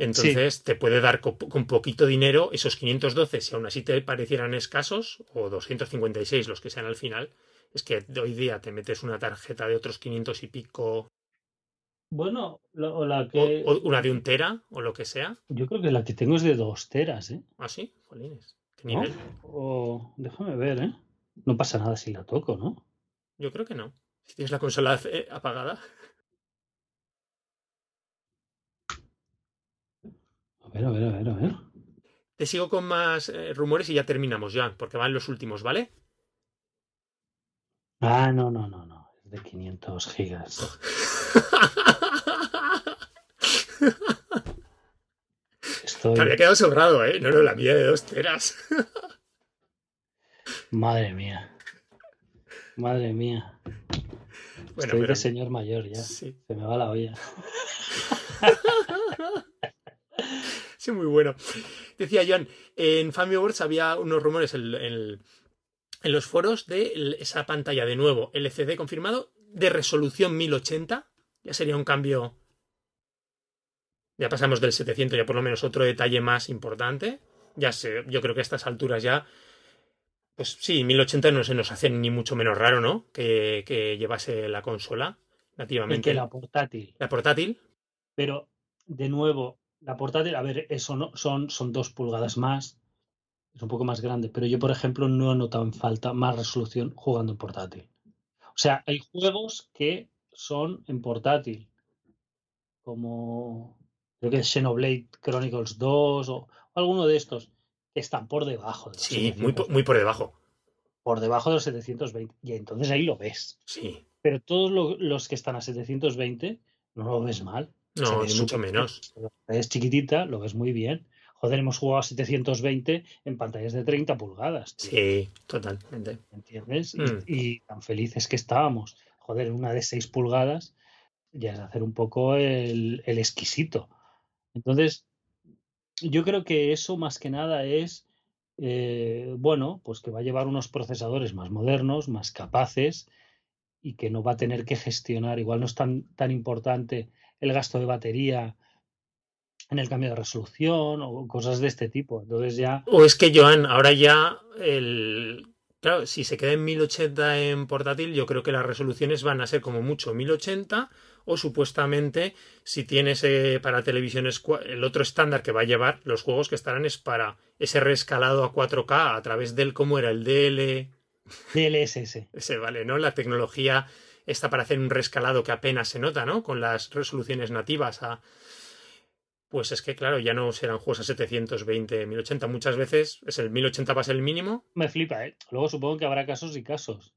Entonces te puede dar con, poquito dinero esos 512, si aún así te parecieran escasos, o 256 los que sean al final, es que hoy día te metes una tarjeta de otros 500 y pico. Bueno, o la que. O, una de un tera, o lo que sea. Yo creo que la que tengo es de dos teras, ¿eh? ¿Ah, sí? Jolines. ¿Qué nivel? O... Déjame ver, ¿eh? No pasa nada si la toco, ¿no? Yo creo que no. Si tienes la consola eh, apagada. A ver, a ver, a ver, a ver. Te sigo con más eh, rumores y ya terminamos ya, porque van los últimos, ¿vale? Ah, no, no, no, no. Es de 500 gigas. <laughs> Estoy... Te había quedado sobrado, ¿eh? No, no, la mía de dos teras. <laughs> Madre mía. Madre mía. Bueno, Estoy de señor mayor ya. Se me va la olla. <laughs> <laughs> Sí, muy bueno. Decía John, en Family Awards había unos rumores en, los foros de esa pantalla de nuevo LCD confirmado de resolución 1080. Ya sería un cambio. Ya pasamos del 700, ya por lo menos otro detalle más importante. Ya sé, yo creo que a estas alturas ya. Pues sí, 1080 no se nos hace ni mucho menos raro, ¿no? Que, que llevase la consola nativamente. que la portátil. La portátil. Pero, de nuevo, la portátil, a ver, eso no, son, son dos pulgadas más, es un poco más grande, pero yo, por ejemplo, no he notado en falta más resolución jugando en portátil. O sea, hay juegos que son en portátil, como creo que es Xenoblade Chronicles 2 o, alguno de estos, que están por debajo. De sí, muy por, muy por debajo. Por debajo de los 720. Y entonces ahí lo ves. Sí. Pero todos los que están a 720 no lo ves mal. No, ni mucho menos. Es chiquitita, lo ves muy bien. Joder, hemos jugado a 720 en pantallas de 30 pulgadas. Sí, totalmente. ¿Entiendes? Mm. Y, tan felices que estábamos. Joder, una de 6 pulgadas. ya es hacer un poco el, el exquisito. Entonces, yo creo que eso más que nada es, eh, bueno, pues que va a llevar unos procesadores más modernos, más capaces y que no va a tener que gestionar, igual no es tan, tan importante el gasto de batería en el cambio de resolución o cosas de este tipo. Entonces ya... O es que, Joan, ahora ya el... Claro, si se queda en 1080 en portátil, yo creo que las resoluciones van a ser como mucho 1080 o supuestamente si tienes eh, para televisiones el otro estándar que va a llevar los juegos que estarán es para ese reescalado a 4K a través del cómo era el DL DLSS. Ese vale, ¿no? La tecnología está para hacer un reescalado que apenas se nota, ¿no? Con las resoluciones nativas a pues es que claro, ya no serán juegos a 720, 1080, muchas veces es el 1080 va a ser el mínimo. Me flipa, ¿eh? Luego supongo que habrá casos y casos.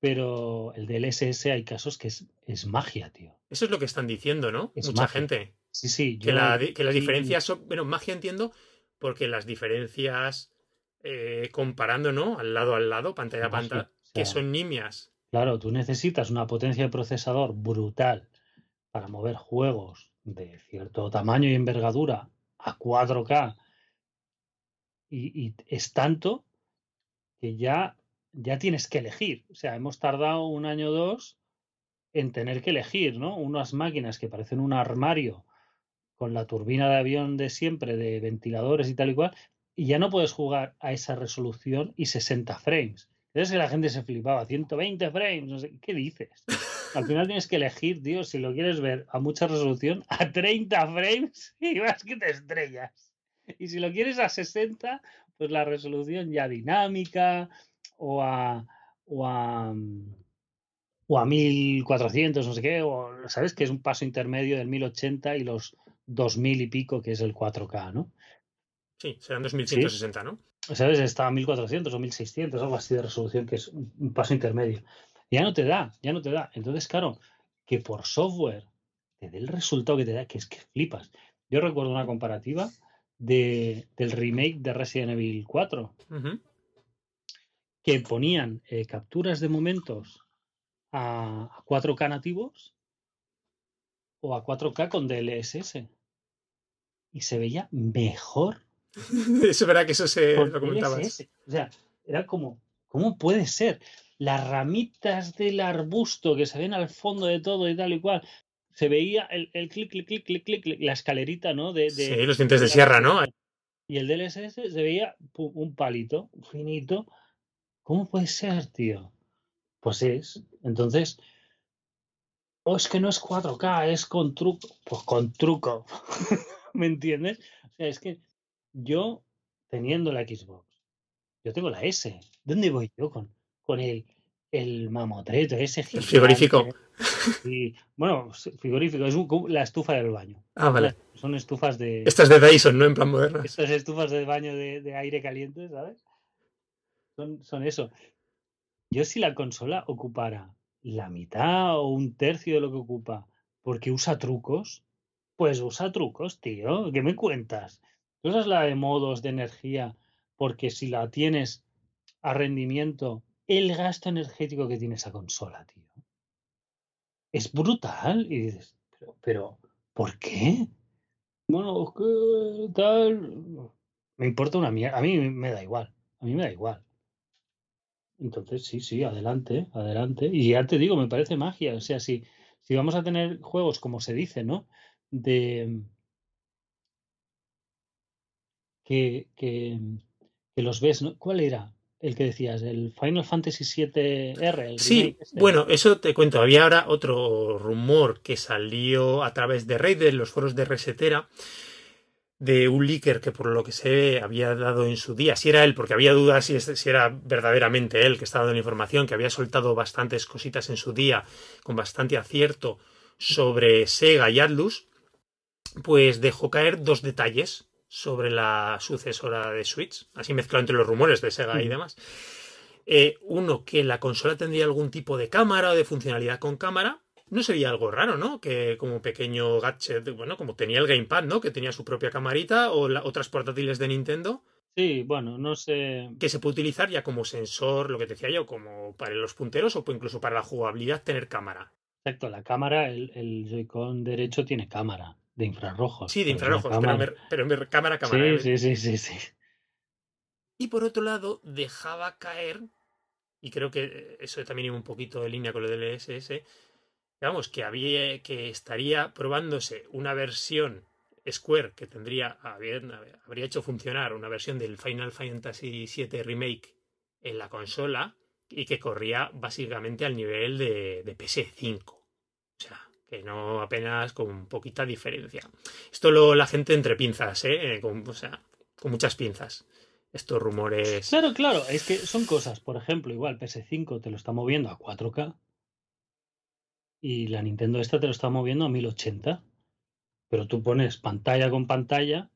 Pero el DLSS hay casos que es, es magia, tío. Eso es lo que están diciendo, ¿no? Es Mucha magia. gente. Sí, sí. Que, yo- la, que las diferencias son. Bueno, magia entiendo, porque las diferencias eh, comparando, ¿no? Al lado al lado, pantalla a pantalla, o que son nimias. Claro, tú necesitas una potencia de procesador brutal para mover juegos de cierto tamaño y envergadura a 4K. Y, y es tanto que ya, ya tienes que elegir. O sea, hemos tardado un año o dos en tener que elegir, ¿no? Unas máquinas que parecen un armario con la turbina de avión de siempre, de ventiladores y tal y cual, y ya no puedes jugar a esa resolución y 60 frames. Entonces la gente se flipaba, 120 frames, no sé, ¿qué dices? Al final tienes que elegir, tío, si lo quieres ver a mucha resolución, a 30 frames <laughs> y vas que te estrellas. Y si lo quieres a 60, pues la resolución ya dinámica o a, o a, o a 1400, no sé qué, o sabes que es un paso intermedio del 1080 y los 2000 y pico, que es el 4K, ¿no? Sí, serán 2160, ¿no? ¿Sabes? Está a 1400 o 1600, algo así de resolución, que es un paso intermedio. Ya no te da, ya no te da. Entonces, claro, que por software te dé el resultado que te da, que es que flipas. Yo recuerdo una comparativa de, del remake de Resident Evil 4, Ujú. que ponían eh, capturas de momentos a, a 4K nativos o a 4K con DLSS. Y se veía mejor <laughs> es verdad que eso se lo comentabas. O sea, era como, ¿cómo puede ser? Las ramitas del arbusto que se ven al fondo de todo y tal y cual. Se veía el, el clic, clic, clic, clic, clic, la escalerita, ¿no? De, de- Sí, los dientes de sierra, ¿no? Y el DLSS se veía un palito finito. ¿Cómo puede ser, tío? Pues es. Entonces, o es que no es 4K, es con truco. Pues con truco. <laughs> ¿Me entiendes? O sea, es que yo, teniendo la Xbox, yo tengo la S. ¿Dónde voy yo con, con el, el mamotreto ese El frigorífico. Y, bueno, frigorífico, es un- la estufa del baño. Ah, vale. Son estufas de. Estas de Dyson, ¿no? En plan modernas. Estas estufas de baño de, de aire caliente, ¿sabes? Son, son eso. Yo si la consola ocupara la mitad o un tercio de lo que ocupa porque usa trucos, pues usa trucos, tío. ¿Qué me cuentas? Tú usas la de modos de energía porque si la tienes a rendimiento, el gasto energético que tiene esa consola, tío. Es brutal. Y dices, pero, pero ¿por qué? Bueno, que tal. Me importa una mierda. A mí me da igual. A mí me da igual. Entonces, sí, sí, adelante, adelante. Y ya te digo, me parece magia. O sea, si vamos a tener juegos, como se dice, ¿no? De que, que, que los ves, ¿no? ¿Cuál era? El que decías, el Final Fantasy VII-R. el Sí, este. bueno, eso te cuento. Había ahora otro rumor que salió a través de Reddit, de los foros de Resetera, de un leaker que por lo que se ve había dado en su día, si era él, porque había dudas si, si era verdaderamente él que estaba dando la información, que había soltado bastantes cositas en su día, con bastante acierto, sobre Sega y Atlus, pues dejó caer dos detalles sobre la sucesora de Switch, así mezclado entre los rumores de Sega y Ujú. demás. Eh, uno, que la consola tendría algún tipo de cámara o de funcionalidad con cámara. No sería algo raro, ¿no? Que como pequeño gadget, bueno, como tenía el Gamepad, ¿no? Que tenía su propia camarita o la- otras portátiles de Nintendo, Sí, bueno, no sé. que se puede utilizar ya como sensor, lo que te decía yo, como para los punteros o incluso para la jugabilidad tener cámara. Exacto, la cámara, el, el Joy-Con derecho tiene cámara de infrarrojos. Sí, de pero es una infrarrojos, pero, cámara. me- pero me- cámara, cámara. ¿eh? Sí, sí, sí, sí, sí. Y por otro lado, dejaba caer, y creo que eso también iba un poquito de línea con lo del SS, vamos, que había que estaría probándose una versión Square que tendría habría hecho funcionar una versión del Final Fantasy VII Remake en la consola y que corría básicamente al nivel de, de PS5. O sea, que no apenas con poquita diferencia. Esto lo la gente entre pinzas, ¿eh? Con, o sea, con muchas pinzas. Estos rumores. Claro, claro, es que son cosas, por ejemplo, igual PS5 te lo está moviendo a 4K y la Nintendo esta te lo está moviendo a 1080. Pero tú pones pantalla con pantalla,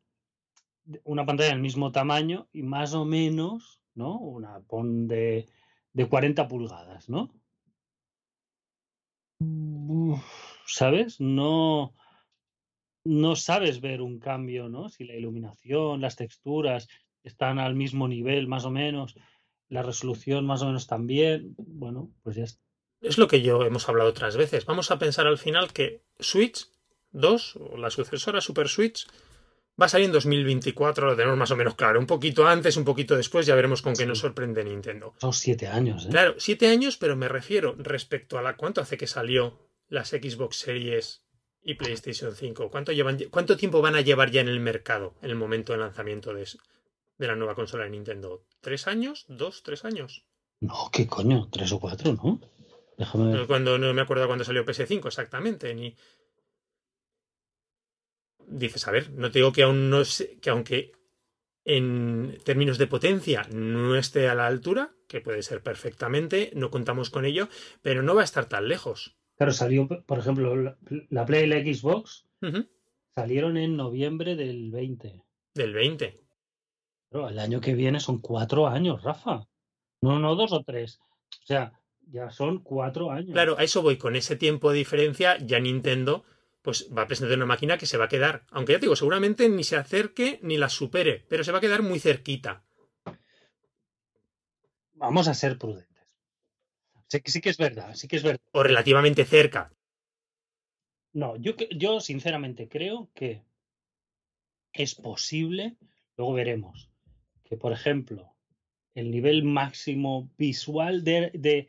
una pantalla del mismo tamaño y más o menos, ¿no? Una pon de, de 40 pulgadas, ¿no? Uf, ¿Sabes? No, no sabes ver un cambio, ¿no? Si la iluminación, las texturas están al mismo nivel, más o menos, la resolución más o menos también. Bueno, pues ya está. Es lo que yo hemos hablado otras veces. Vamos a pensar al final que Switch 2, o la sucesora Super Switch, va a salir en 2024, lo tenemos más o menos claro. Un poquito antes, un poquito después, ya veremos con qué nos sorprende Nintendo. Son siete años, ¿eh? Claro, siete años, pero me refiero respecto a la cuánto hace que salió las Xbox Series y PlayStation 5. ¿Cuánto, llevan, ¿Cuánto tiempo van a llevar ya en el mercado en el momento del lanzamiento de, la nueva consola de Nintendo? ¿Tres años? ¿Dos? ¿Tres años? No, ¿qué coño? Tres o cuatro, ¿no? Déjame ver. Cuando, no me acuerdo cuándo salió PS5 exactamente, ni... Dices, a ver, no te digo que aún no sé, que aunque en términos de potencia no esté a la altura, que puede ser perfectamente, no contamos con ello, pero no va a estar tan lejos. Claro, salió, por ejemplo, la, la Play y la Xbox salieron en noviembre del 20. Del 20. Pero el año que viene son cuatro años, Rafa. No, no dos o tres. O sea, ya son cuatro años. Claro, a eso voy. Con ese tiempo de diferencia, ya Nintendo pues va a presentar una máquina que se va a quedar, aunque ya te digo, seguramente ni se acerque ni la supere, pero se va a quedar muy cerquita. Vamos a ser prudentes. Sí, que- sí que es verdad, sí que es verdad. O relativamente cerca. No, yo, yo sinceramente creo que es posible, luego veremos, que por ejemplo, el nivel máximo visual de, de,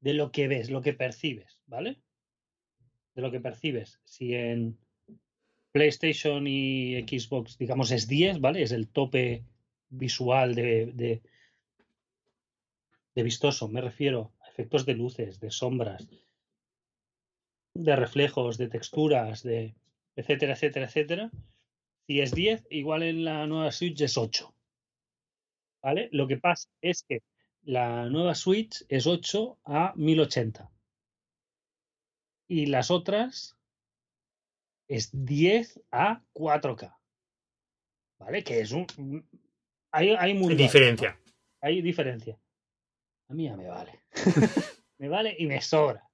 de lo que ves, lo que percibes, ¿vale? De lo que percibes. Si en PlayStation y Xbox, digamos, es 10, ¿vale? Es el tope visual de, de, de vistoso. Me refiero efectos de luces, de sombras, de reflejos, de texturas, de etcétera, etcétera, etcétera. Si es 10, igual en la nueva Switch es 8. ¿Vale? Lo que pasa es que la nueva Switch es 8 a 1080. Y las otras es 10 a 4K. ¿Vale? Que es un. Hay, hay. Diferencia. Hay diferencia. A mí ya me vale. <laughs> me vale y me sobra.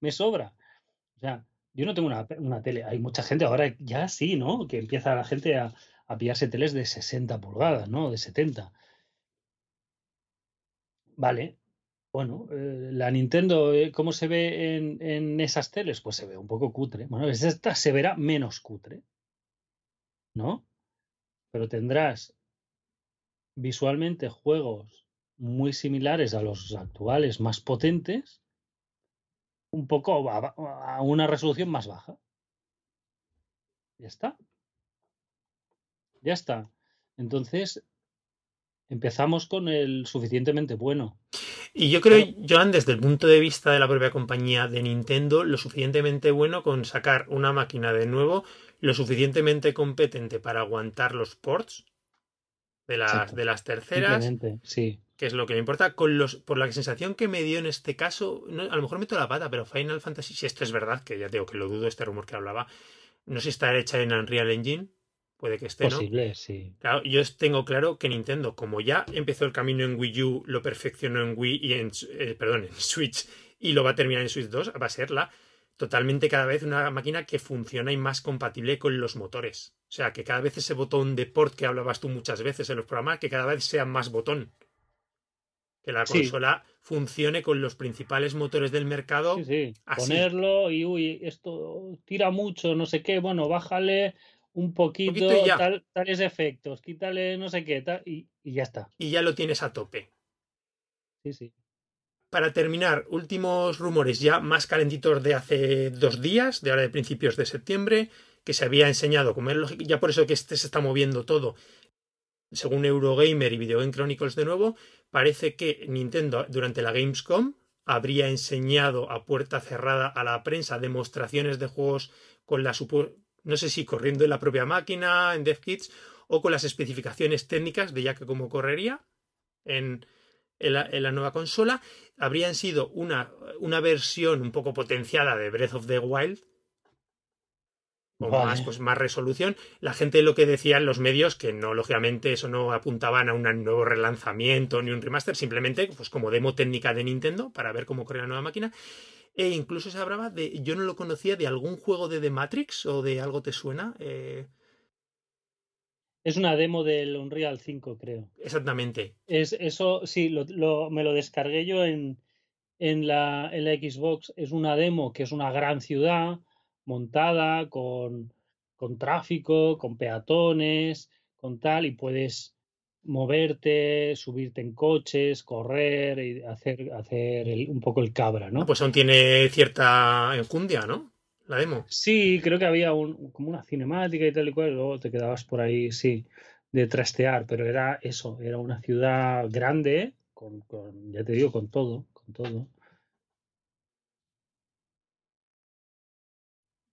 Me sobra. O sea, yo no tengo una, una tele. Hay mucha gente ahora ya sí, ¿no? Que empieza la gente a, a pillarse teles de 60 pulgadas, ¿no? De 70. Vale. Bueno, eh, la Nintendo, eh, ¿cómo se ve en, en esas teles? Pues se ve un poco cutre. Bueno, es- esta se verá menos cutre, ¿no? Pero tendrás visualmente juegos muy similares a los actuales, más potentes, un poco a, a una resolución más baja. Ya está. Ya está. Entonces, empezamos con el suficientemente bueno. Y yo creo, Claro. Joan, desde el punto de vista de la propia compañía de Nintendo, lo suficientemente bueno con sacar una máquina de nuevo, lo suficientemente competente para aguantar los ports de las, Exacto. de las terceras, sí. Que es lo que me importa, con los, por la sensación que me dio en este caso, no, a lo mejor meto la pata, pero Final Fantasy, si esto es verdad, que ya digo que lo dudo, este rumor que hablaba, no sé si está hecha en Unreal Engine, puede que esté, ¿no? Posible, sí. Claro, yo tengo claro que Nintendo, como ya empezó el camino en Wii U, lo perfeccionó en Wii y en, eh, perdón, en Switch y lo va a terminar en Switch 2, va a ser la totalmente cada vez una máquina que funciona y más compatible con los motores. O sea, que cada vez ese botón de port que hablabas tú muchas veces en los programas, que cada vez sea más botón. Que la Sí. consola funcione con los principales motores del mercado. Sí, sí. así. Ponerlo y, uy, esto tira mucho, no sé qué, bueno, bájale un poquito, tal- tales efectos, quítale no sé qué, tal, y, y ya está. Y ya lo tienes a tope. Sí, sí. Para terminar, últimos rumores ya más calentitos de hace dos días, de ahora de principios de septiembre, que se había enseñado, como es lógico, ya por eso que este se está moviendo todo, según Eurogamer y Video Game Chronicles de nuevo, parece que Nintendo durante la Gamescom habría enseñado a puerta cerrada a la prensa demostraciones de juegos con la no sé si corriendo en la propia máquina, en DevKits, o con las especificaciones técnicas de ya que cómo correría en, en la, en la nueva consola. Habrían sido una, una versión un poco potenciada de Breath of the Wild, Vale. más, pues, más resolución. La gente lo que decían los medios, que no, lógicamente, eso no apuntaban a un nuevo relanzamiento ni un remaster, simplemente pues como demo técnica de Nintendo para ver cómo corre la nueva máquina. E incluso se hablaba de, yo no lo conocía, de algún juego de The Matrix o de algo te suena. Eh, Es una demo del Unreal 5, creo. exactamente. Es, eso, sí, lo, lo- me lo descargué yo en, en, la, en la Xbox. Es una demo que es una gran ciudad montada con, con tráfico, con peatones, con tal, y puedes moverte, subirte en coches, correr y hacer, hacer el- un poco el cabra, ¿no? Pues aún tiene cierta enjundia, ¿no? La demo. Sí, creo que había un, como una cinemática y tal y cual, luego te quedabas por ahí, sí, de trastear, pero era eso, era una ciudad grande, con, con, ya te digo, con todo, con todo.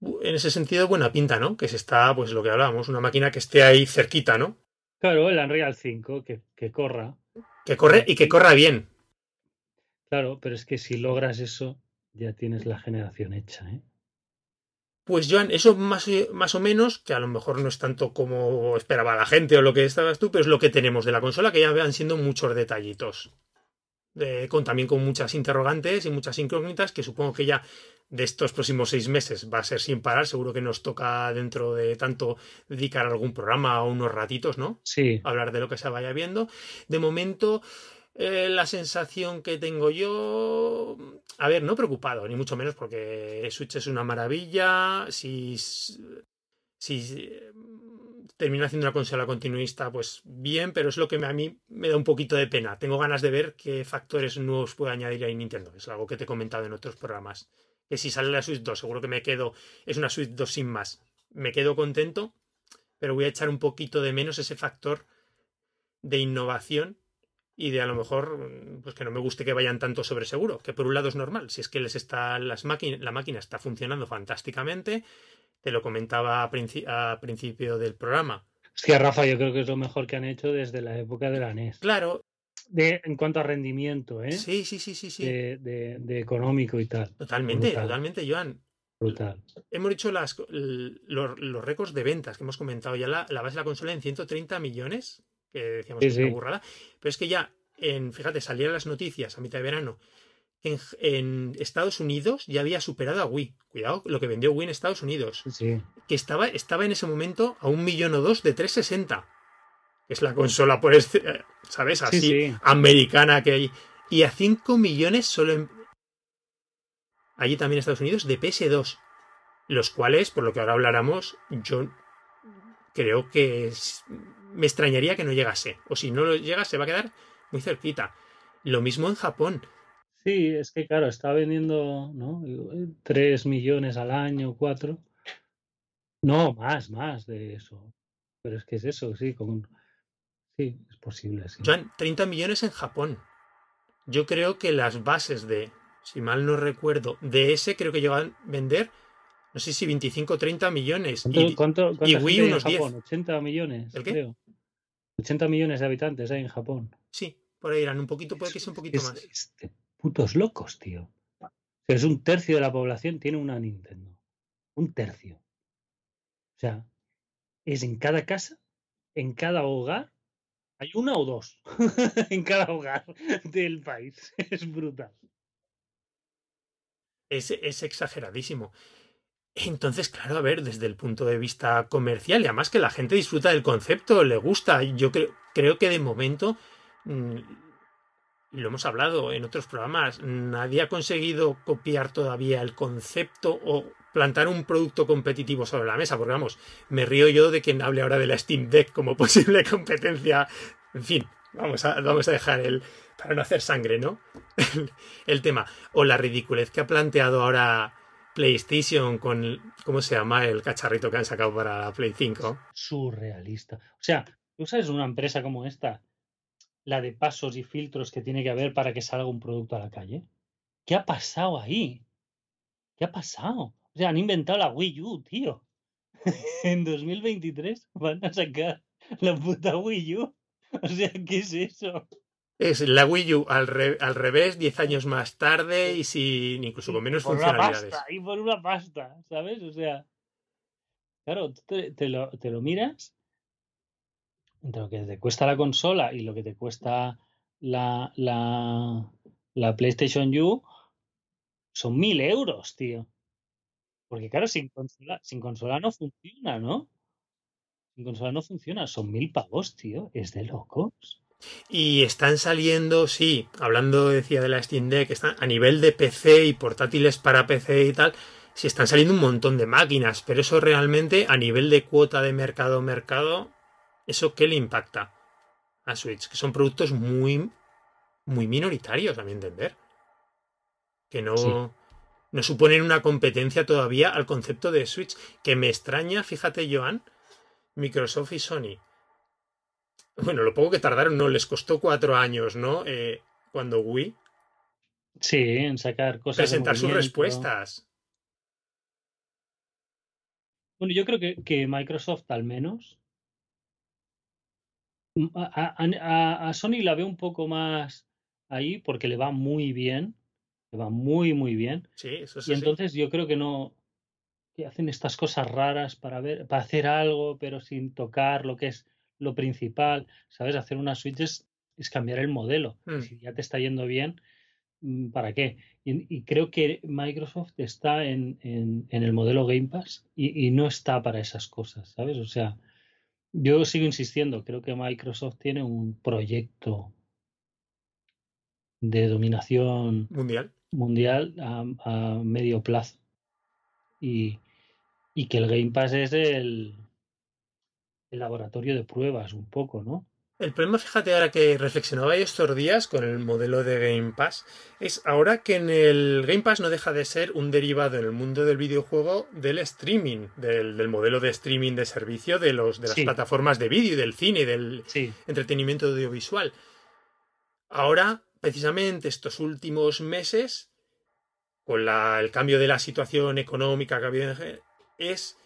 En ese sentido, buena pinta, ¿no? Que se está, pues lo que hablábamos, una máquina que esté ahí cerquita, ¿no? Claro, el Unreal 5, que, que corra, Que corre y que corra bien. claro, pero es que si logras eso, ya tienes la generación hecha, ¿eh? Pues Joan, eso más, más o menos, que a lo mejor no es tanto como esperaba la gente o lo que estabas tú, pero es lo que tenemos de la consola, que ya van siendo muchos detallitos. De- con, también con muchas interrogantes y muchas incógnitas, que supongo que ya de estos próximos seis meses va a ser sin parar. Seguro que nos toca dentro de tanto dedicar algún programa o unos ratitos, ¿no? Sí, hablar de lo que se vaya viendo. De momento, eh, la sensación que tengo yo, a ver, no preocupado, ni mucho menos, porque Switch es una maravilla. Si, si eh, termina haciendo una consola continuista, pues bien, pero es lo que a mí me da un poquito de pena. Tengo ganas de ver qué factores nuevos puede añadir ahí Nintendo. Es algo que te he comentado en otros programas. Que si sale la Switch 2, seguro que me quedo. Es una Switch 2 sin más. Me quedo contento, pero voy a echar un poquito de menos ese factor de innovación y de a lo mejor pues que no me guste que vayan tanto sobre seguro, que por un lado es normal, si es que les está las la máquina está funcionando fantásticamente, te lo comentaba a, princi- a principio del programa. hostia, Rafa, yo creo que es lo mejor que han hecho desde la época de la NES. Claro, De, en cuanto a rendimiento, ¿eh? sí, sí, sí, sí, sí. De, de, de económico y tal. totalmente, brutal. totalmente, Joan. Brutal. Hemos dicho las, los, los récords de ventas que hemos comentado ya la, la base de la consola en 130 millones, que decíamos Sí, que sí. burrada, pero es que ya, en, fíjate, salieron las noticias a mitad de verano. En, en Estados Unidos ya había superado a Wii. Cuidado, lo que vendió Wii en Estados Unidos. Sí. Que estaba, estaba en ese momento a un millón o dos de 360. Es la consola, por este, ¿sabes? Así, Sí, sí. americana que hay. Y a 5 millones solo en. Allí también en Estados Unidos, de PS2. Los cuales, por lo que ahora hablaremos, yo creo que es- me extrañaría que no llegase. O si no lo llega, se va a quedar muy cerquita. Lo mismo en Japón. Sí, es que claro, está vendiendo, ¿no? 3 millones al año, 4. No, más, más de eso. Pero es que es eso, sí, con... Sí, es posible, sí. Joan, 30 millones en Japón. Yo creo que las bases de, si mal no recuerdo, de ese creo que llegan a vender, no sé si 25 o 30 millones. ¿Cuánto, Y, cuánto, y Wii en unos 10. Japón? 80 millones, ¿El qué? creo. 80 millones de habitantes hay en Japón. sí, por ahí eran un poquito, puede que sea un poquito es, más. es de putos locos, tío. Es un tercio de la población tiene una Nintendo. Un tercio. O sea, es en cada casa, en cada hogar, hay una o dos <laughs> en cada hogar del país. <laughs> Es brutal. Es, es exageradísimo. Entonces, claro, a ver, desde el punto de vista comercial, y además que la gente disfruta del concepto, le gusta. Yo creo, creo que de momento mm, lo hemos hablado en otros programas, nadie ha conseguido copiar todavía el concepto o plantar un producto competitivo sobre la mesa, porque vamos, me río yo de quien hable ahora de la Steam Deck como <laughs> posible competencia. En fin, vamos a, vamos a dejar el, para no hacer sangre, ¿no? <laughs> el tema. O la ridiculez que ha planteado ahora PlayStation con, ¿cómo se llama? El cacharrito que han sacado para la Play 5. Surrealista. O sea, tú sabes una empresa como esta, la de pasos y filtros que tiene que haber para que salga un producto a la calle. ¿Qué ha pasado ahí? ¿Qué ha pasado? O sea, han inventado la Wii U, tío. <laughs> en 2023 van a sacar la puta Wii U. O sea, ¿qué es eso? Es la Wii U al, revés, 10 años más tarde y sin incluso con menos funcionalidades. y por una pasta, ¿sabes? O sea, claro, te, lo, te lo miras entre lo que te cuesta la consola y lo que te cuesta la, la, la PlayStation U, son mil euros, tío. Porque claro, sin consola, sin consola no funciona, ¿no? Sin consola no funciona, son mil pavos, tío. Es de locos. Y están saliendo, sí, hablando decía de la Steam Deck, están a nivel de PC y portátiles para PC y tal, sí están saliendo un montón de máquinas, pero eso realmente a nivel de cuota de mercado mercado ¿Eso qué le impacta a Switch? Que son productos muy, muy minoritarios, a mi entender. Que no, no suponen una competencia todavía al concepto de Switch. Que me extraña, fíjate, Joan, Microsoft y Sony. Bueno, lo poco que tardaron, no, les costó cuatro años, ¿no? Eh, cuando Wii. Sí, en sacar cosas. Presentar sus respuestas. Bueno, yo creo que, que Microsoft al menos Mm, a, Sony la veo un poco más ahí porque le va muy bien, va muy, muy bien. Sí, eso Y entonces yo creo que no, que hacen estas cosas raras para ver, para hacer algo, pero sin tocar lo que es lo principal, ¿sabes? Hacer una Switch es, cambiar el modelo. Hmm. Si ya te está yendo bien, mm, ¿para qué? Y, creo que Microsoft está en, en, el modelo Game Pass y, y, no está para esas cosas, ¿sabes? O sea, yo sigo insistiendo, creo que Microsoft tiene un proyecto de dominación mundial, mundial a, medio plazo. Y, y, que el Game Pass es el, el laboratorio de pruebas, un poco, ¿no? El problema, fíjate, ahora que reflexionaba estos días con el modelo de Game Pass, es ahora que en el Game Pass no deja de ser un derivado en el mundo del videojuego del streaming, del, modelo de streaming de servicio de, los, de las plataformas de vídeo, del cine, del entretenimiento audiovisual. Ahora, precisamente estos últimos meses, con el cambio de la situación económica que ha habido, es,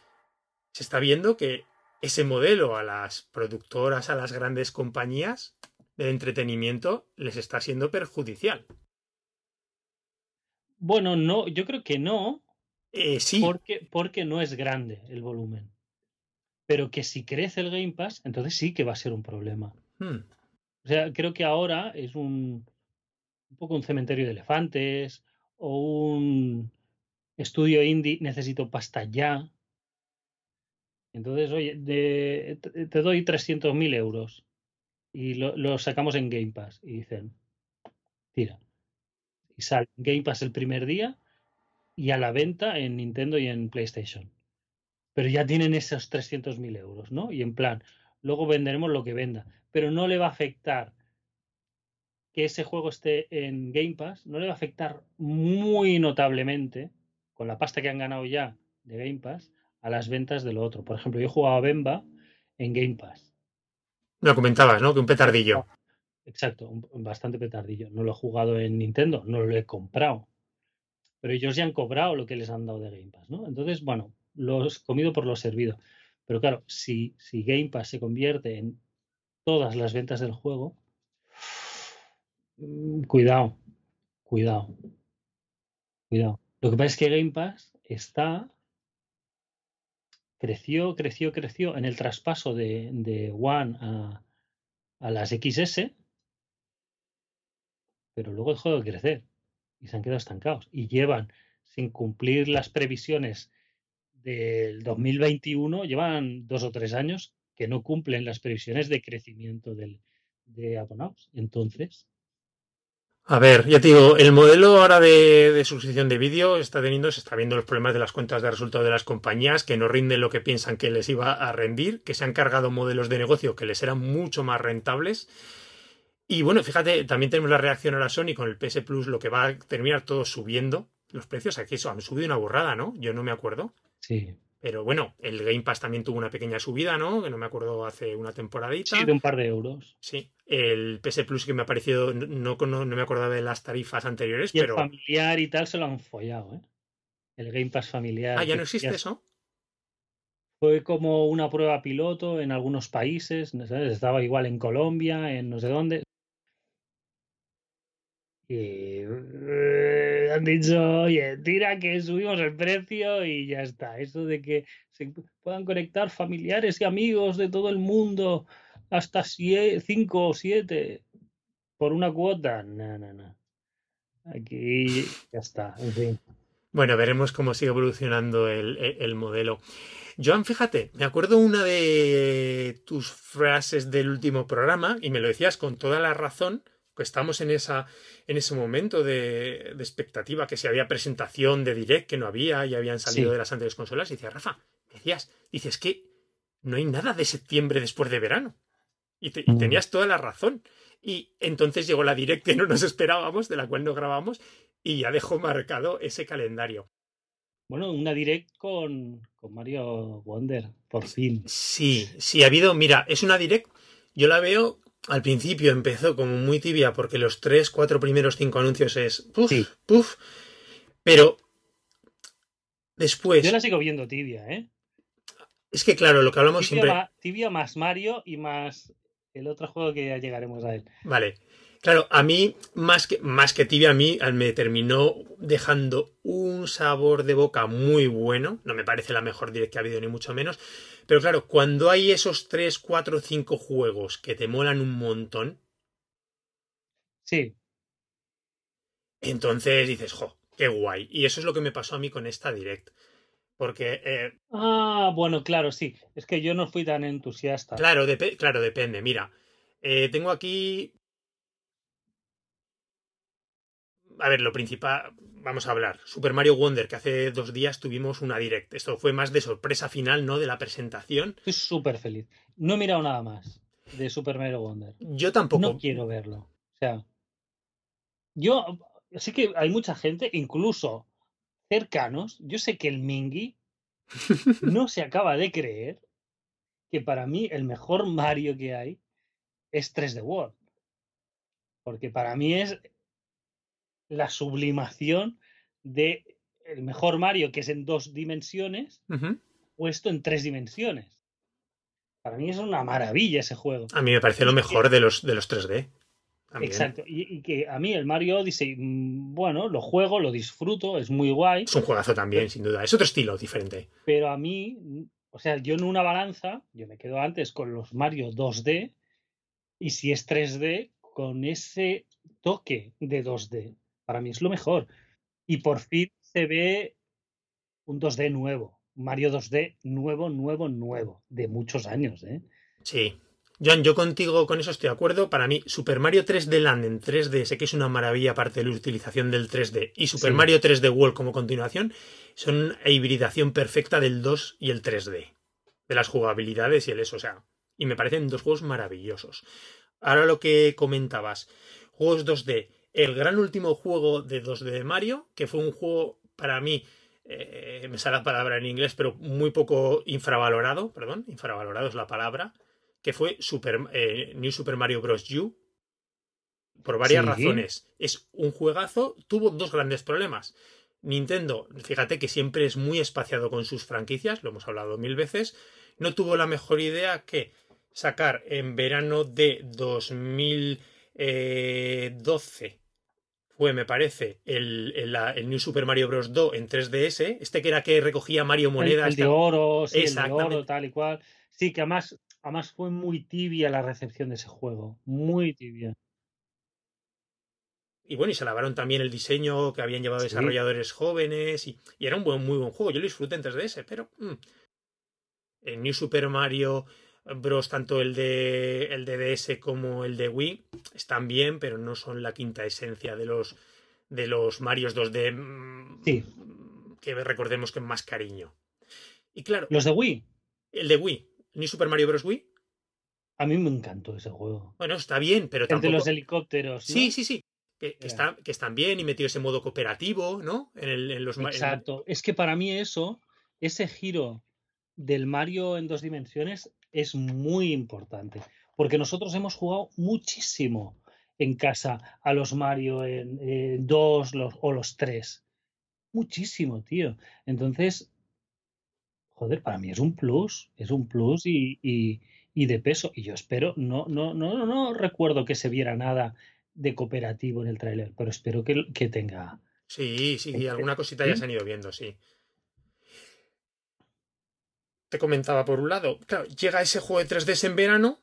se está viendo que ese modelo a las productoras, a las grandes compañías de entretenimiento, les está siendo perjudicial. Bueno, no, yo creo que no. Eh, sí. Porque, porque no es grande el volumen. Pero que si crece el Game Pass, entonces sí que va a ser un problema. Hmm. O sea, creo que ahora es un, un poco un cementerio de elefantes o un estudio indie, necesito pasta ya. Entonces, oye, te doy 300.000 euros y lo, sacamos en Game Pass. Y dicen, tira. Y sale Game Pass el primer día y a la venta en Nintendo y en PlayStation. Pero ya tienen esos 300.000 euros, ¿no? Y en plan, luego venderemos lo que venda. Pero no le va a afectar que ese juego esté en Game Pass, no le va a afectar muy notablemente con la pasta que han ganado ya de Game Pass a las ventas de lo otro. Por ejemplo, yo jugaba Bemba en Game Pass. Lo comentabas, ¿no? Que un petardillo. Exacto, un, bastante petardillo. No lo he jugado en Nintendo, no lo he comprado. Pero ellos ya han cobrado lo que les han dado de Game Pass, ¿no? Entonces, bueno, lo he comido por lo servido. Pero claro, si, si Game Pass se convierte en todas las ventas del juego, cuidado, cuidado, cuidado. Lo que pasa es que Game Pass está creció, creció, creció en el traspaso de, One a, a las XS, pero luego dejó de crecer y se han quedado estancados y llevan sin cumplir las previsiones del 2021, llevan dos o tres años que no cumplen las previsiones de crecimiento del, de abonados. Entonces, A ver, ya te digo, el modelo ahora de, de suscripción de vídeo está teniendo, se está viendo los problemas de las cuentas de resultado de las compañías, que no rinden lo que piensan que les iba a rendir, que se han cargado modelos de negocio que les eran mucho más rentables. Y bueno, fíjate, también tenemos la reacción a la Sony con el PS Plus, lo que va a terminar todo subiendo. Los precios aquí eso, han subido una borrada, ¿no? Yo no me acuerdo. Sí. Pero bueno, el Game Pass también tuvo una pequeña subida, ¿no? Que no me acuerdo hace una temporadita. Sí, de un par de euros. Sí. El PS Plus que me ha parecido, no, no, no me acordaba de las tarifas anteriores, Y pero. el familiar y tal se lo han follado, ¿eh? El Game Pass familiar. Ah, ya no existe eso. Fue como una prueba piloto en algunos países, ¿no sabes? Estaba igual en Colombia, en no sé dónde. Y eh, han dicho, oye, tira que subimos el precio y ya está. Eso de que se puedan conectar familiares y amigos de todo el mundo hasta sie- cinco o siete por una cuota. No, no, no. Aquí ya está, en fin. Bueno, veremos cómo sigue evolucionando el, el- el modelo. Joan, fíjate, me acuerdo una de tus frases del último programa, y me lo decías con toda la razón, estamos en esa, en ese momento de, de expectativa, que si había presentación de Direct, que no había, y habían salido Sí. de las anteriores consolas, y decía, Rafa, decías, dices que no hay nada de septiembre después de verano. Y, te- y Mm. tenías toda la razón. Y entonces llegó la Direct que no nos esperábamos, de la cual no grabamos, y ya dejó marcado ese calendario. Bueno, una direct con, con Mario Wonder, por fin. Sí, sí, ha habido, mira, es una direct, yo la veo, al principio empezó como muy tibia porque los tres, cuatro primeros cinco anuncios es puf, Sí. puf, pero después, Yo la sigo viendo tibia, ¿eh? es que claro, lo que hablamos Tibia, siempre, ma- tibia más Mario y más el otro juego que ya llegaremos a él. vale, claro, a mí, más que, más que tibia, a mí me terminó dejando un sabor de boca muy bueno, no me parece la mejor direct que ha habido ni mucho menos, pero claro, cuando hay esos tres, cuatro, cinco juegos que te molan un montón, Sí, Entonces dices, jo, qué guay. Y eso es lo que me pasó a mí con esta direct. Porque, eh, Ah, bueno, claro, sí. Es que yo no fui tan entusiasta. claro, claro, depende. Mira, eh, tengo aquí. A ver, lo principal, vamos a hablar. Super Mario Wonder, que hace dos días tuvimos una direct. Esto fue más de sorpresa final, ¿no? De la presentación. Estoy súper feliz. No he mirado nada más de Super Mario Wonder. Yo tampoco. No quiero verlo. O sea, yo sí que hay mucha gente, incluso cercanos. Yo sé que el Mingy <laughs> no se acaba de creer que para mí el mejor Mario que hay es 3D World. Porque para mí es la sublimación de el mejor Mario que es en dos dimensiones Ujú. puesto en tres dimensiones. Para mí es una maravilla ese juego. A mí me parece lo mejor de los, de los 3D. También. Exacto. Y, y que a mí el Mario Odyssey, mm, bueno, lo juego, lo disfruto, es muy guay, Es un juegazo también, sin duda. Es otro estilo diferente. pero a mí, o sea, yo en una balanza, yo me quedo antes con los Mario 2D y si es 3D, con ese toque de 2D. Para mí es lo mejor. Y por fin se ve un 2D nuevo. Mario 2D nuevo, nuevo, nuevo. De muchos años, ¿eh? Sí. Joan, yo contigo con eso estoy de acuerdo. Para mí, Super Mario 3D Land en 3D, sé que es una maravilla aparte de la utilización del 3D, y Super Sí. Mario 3D World como continuación, son una hibridación perfecta del 2 y el 3D. De las jugabilidades y el eso, o sea. Y me parecen dos juegos maravillosos. Ahora lo que comentabas, juegos 2D. El gran último juego de 2D de Mario, que fue un juego para mí eh, me sale la palabra en inglés, pero muy poco infravalorado, perdón, infravalorado es la palabra, que fue Super, eh, New Super Mario Bros. U, por varias Sí. razones. Es un juegazo, tuvo dos grandes problemas. Nintendo, fíjate que siempre es muy espaciado con sus franquicias, lo hemos hablado mil veces, no tuvo la mejor idea que sacar en verano de 2012 fue, me parece, el, el, New Super Mario Bros. 2 en 3DS, este que era que recogía Mario El, Moneda. el de oro, sí, el de oro, tal y cual. Sí, que además, además fue muy tibia la recepción de ese juego. Muy tibia. Y bueno, y se lavaron también el diseño que habían llevado Sí. desarrolladores jóvenes. Y, y era un buen, muy buen juego. Yo lo disfruté en 3DS, pero. mm, el New Super Mario Bros, tanto el de, el de DS como el de Wii, están bien, pero no son la quinta esencia de los, de los Marios 2D mm, Sí. que recordemos que más cariño. Y claro, Los de Wii, el de Wii, New Super Mario Bros. Wii, a mí me encantó ese juego. bueno, está bien, pero tampoco... los helicópteros. ¿no? Sí, sí, sí. Que, que Ya. está- que están bien y metido ese modo cooperativo, ¿no? En, el, en los en- Exacto. Es que para mí eso, ese giro del Mario en dos dimensiones es muy importante. Porque nosotros hemos jugado muchísimo en casa a los Mario en, en dos los, o los tres. Muchísimo, tío. Entonces, joder, para mí es un plus. Es un plus y, y- y de peso. Y yo espero, no, no, no, no, no recuerdo que se viera nada de cooperativo en el tráiler, pero espero que, que tenga. Sí, sí, alguna cosita ya se han ido viendo, sí. Te comentaba por un lado, claro, llega ese juego de 3DS en verano,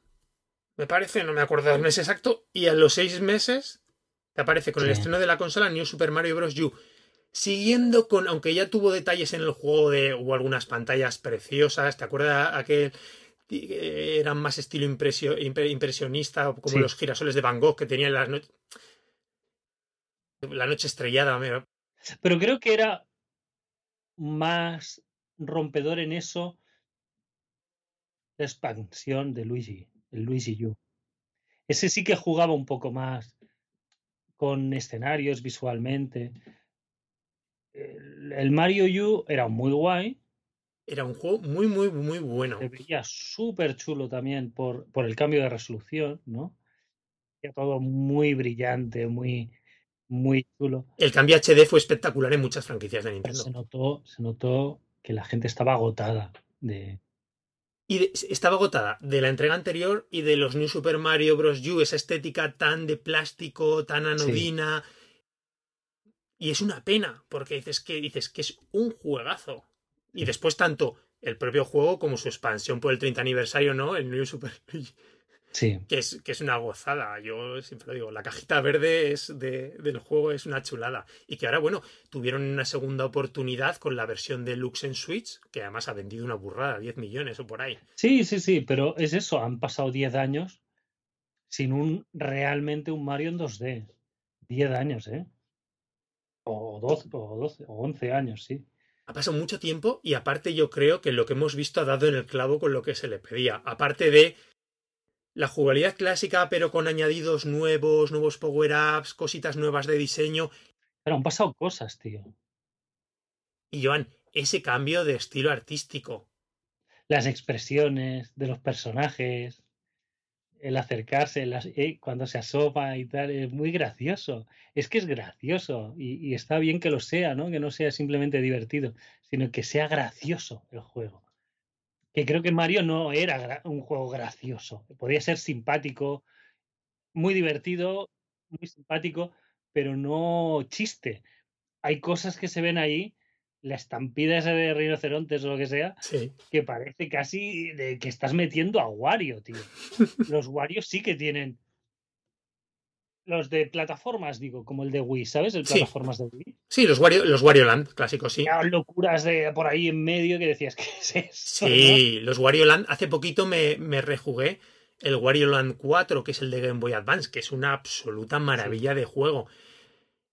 me parece, no me acuerdo del mes exacto, y a los seis meses te aparece con el estreno de la consola New Super Mario Bros. U. Siguiendo con, aunque ya tuvo detalles en el juego de, hubo algunas pantallas preciosas, ¿te acuerdas aquel que eran más estilo impresio- impre- impresionista, como Sí. los girasoles de Van Gogh que tenían las noches la noche estrellada, me- Pero creo que era más rompedor en eso expansión de Luigi, el Luigi U. Ese sí que jugaba un poco más con escenarios visualmente. El, el Mario U era muy guay, Era un juego muy, muy, muy bueno. se veía súper chulo también por, por el cambio de resolución, ¿no? Era todo muy brillante, muy, muy chulo. El cambio HD fue espectacular en muchas franquicias de Pero Nintendo. se notó, se notó que la gente estaba agotada de, Y de- estaba agotada de la entrega anterior y de los New Super Mario Bros. U, esa estética tan de plástico, tan anodina. Y es una pena, porque dices que, dices que es un juegazo. Y después tanto el propio juego como su expansión por el 30 aniversario, ¿no? El New Super <laughs> Sí, que es, que es una gozada. Yo siempre lo digo, la cajita verde es de- del juego es una chulada. Y que ahora, bueno, tuvieron una segunda oportunidad con la versión deluxe en Switch, que además ha vendido una burrada, 10 millones o por ahí. sí, sí, sí, pero es eso, han pasado 10 años sin un realmente un Mario en 2D. 10 años, ¿eh? O 12, o 12, o 11 años, sí. Ha pasado mucho tiempo y aparte yo creo que lo que hemos visto ha dado en el clavo con lo que se le pedía. Aparte de la jugabilidad clásica, pero con añadidos nuevos, nuevos power-ups, cositas nuevas de diseño. Pero han pasado cosas, tío. Y Joan, ese cambio de estilo artístico. Las expresiones de los personajes, el acercarse, las, eh, cuando se asoma y tal, es muy gracioso. Es que es gracioso y, y está bien que lo sea, ¿no? Que no sea simplemente divertido, sino que sea gracioso el juego. Que creo que Mario no era un juego gracioso. Podía ser simpático, muy divertido, muy simpático, pero no chiste. Hay cosas que se ven ahí, la estampida esa de rinocerontes o lo que sea, Sí. que parece casi de que estás metiendo a Wario, tío. <laughs> Los Wario sí que tienen. Los de plataformas, digo, como el de Wii, ¿sabes? El Sí. plataformas de Wii. Sí, los Wario, los Wario Land clásicos, sí. Había locuras de por ahí en medio que decías, ¿qué es eso? no? Sí, los Wario Land. Hace poquito me, me rejugué el Wario Land 4, que es el de Game Boy Advance, que es una absoluta maravilla de juego.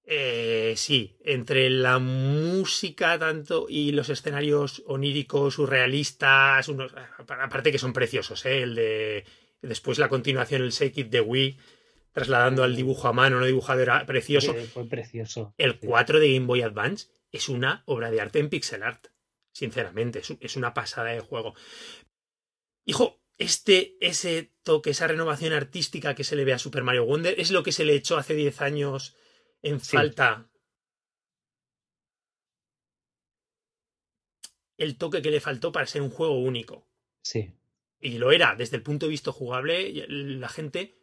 Eh, sí, entre la música tanto y los escenarios oníricos, surrealistas, unos, aparte que son preciosos, ¿eh? El de después la continuación, el Shake It de Wii, trasladando al dibujo a mano, no dibujado, era precioso. Eh, fue precioso. El sí. 4 de Game Boy Advance es una obra de arte en pixel art. Sinceramente, es, una pasada de juego. Hijo, este, ese toque, esa renovación artística que se le ve a Super Mario Wonder es lo que se le echó hace 10 años en Sí. falta. El toque que le faltó para ser un juego único. Sí. Y lo era, desde el punto de vista jugable, la gente,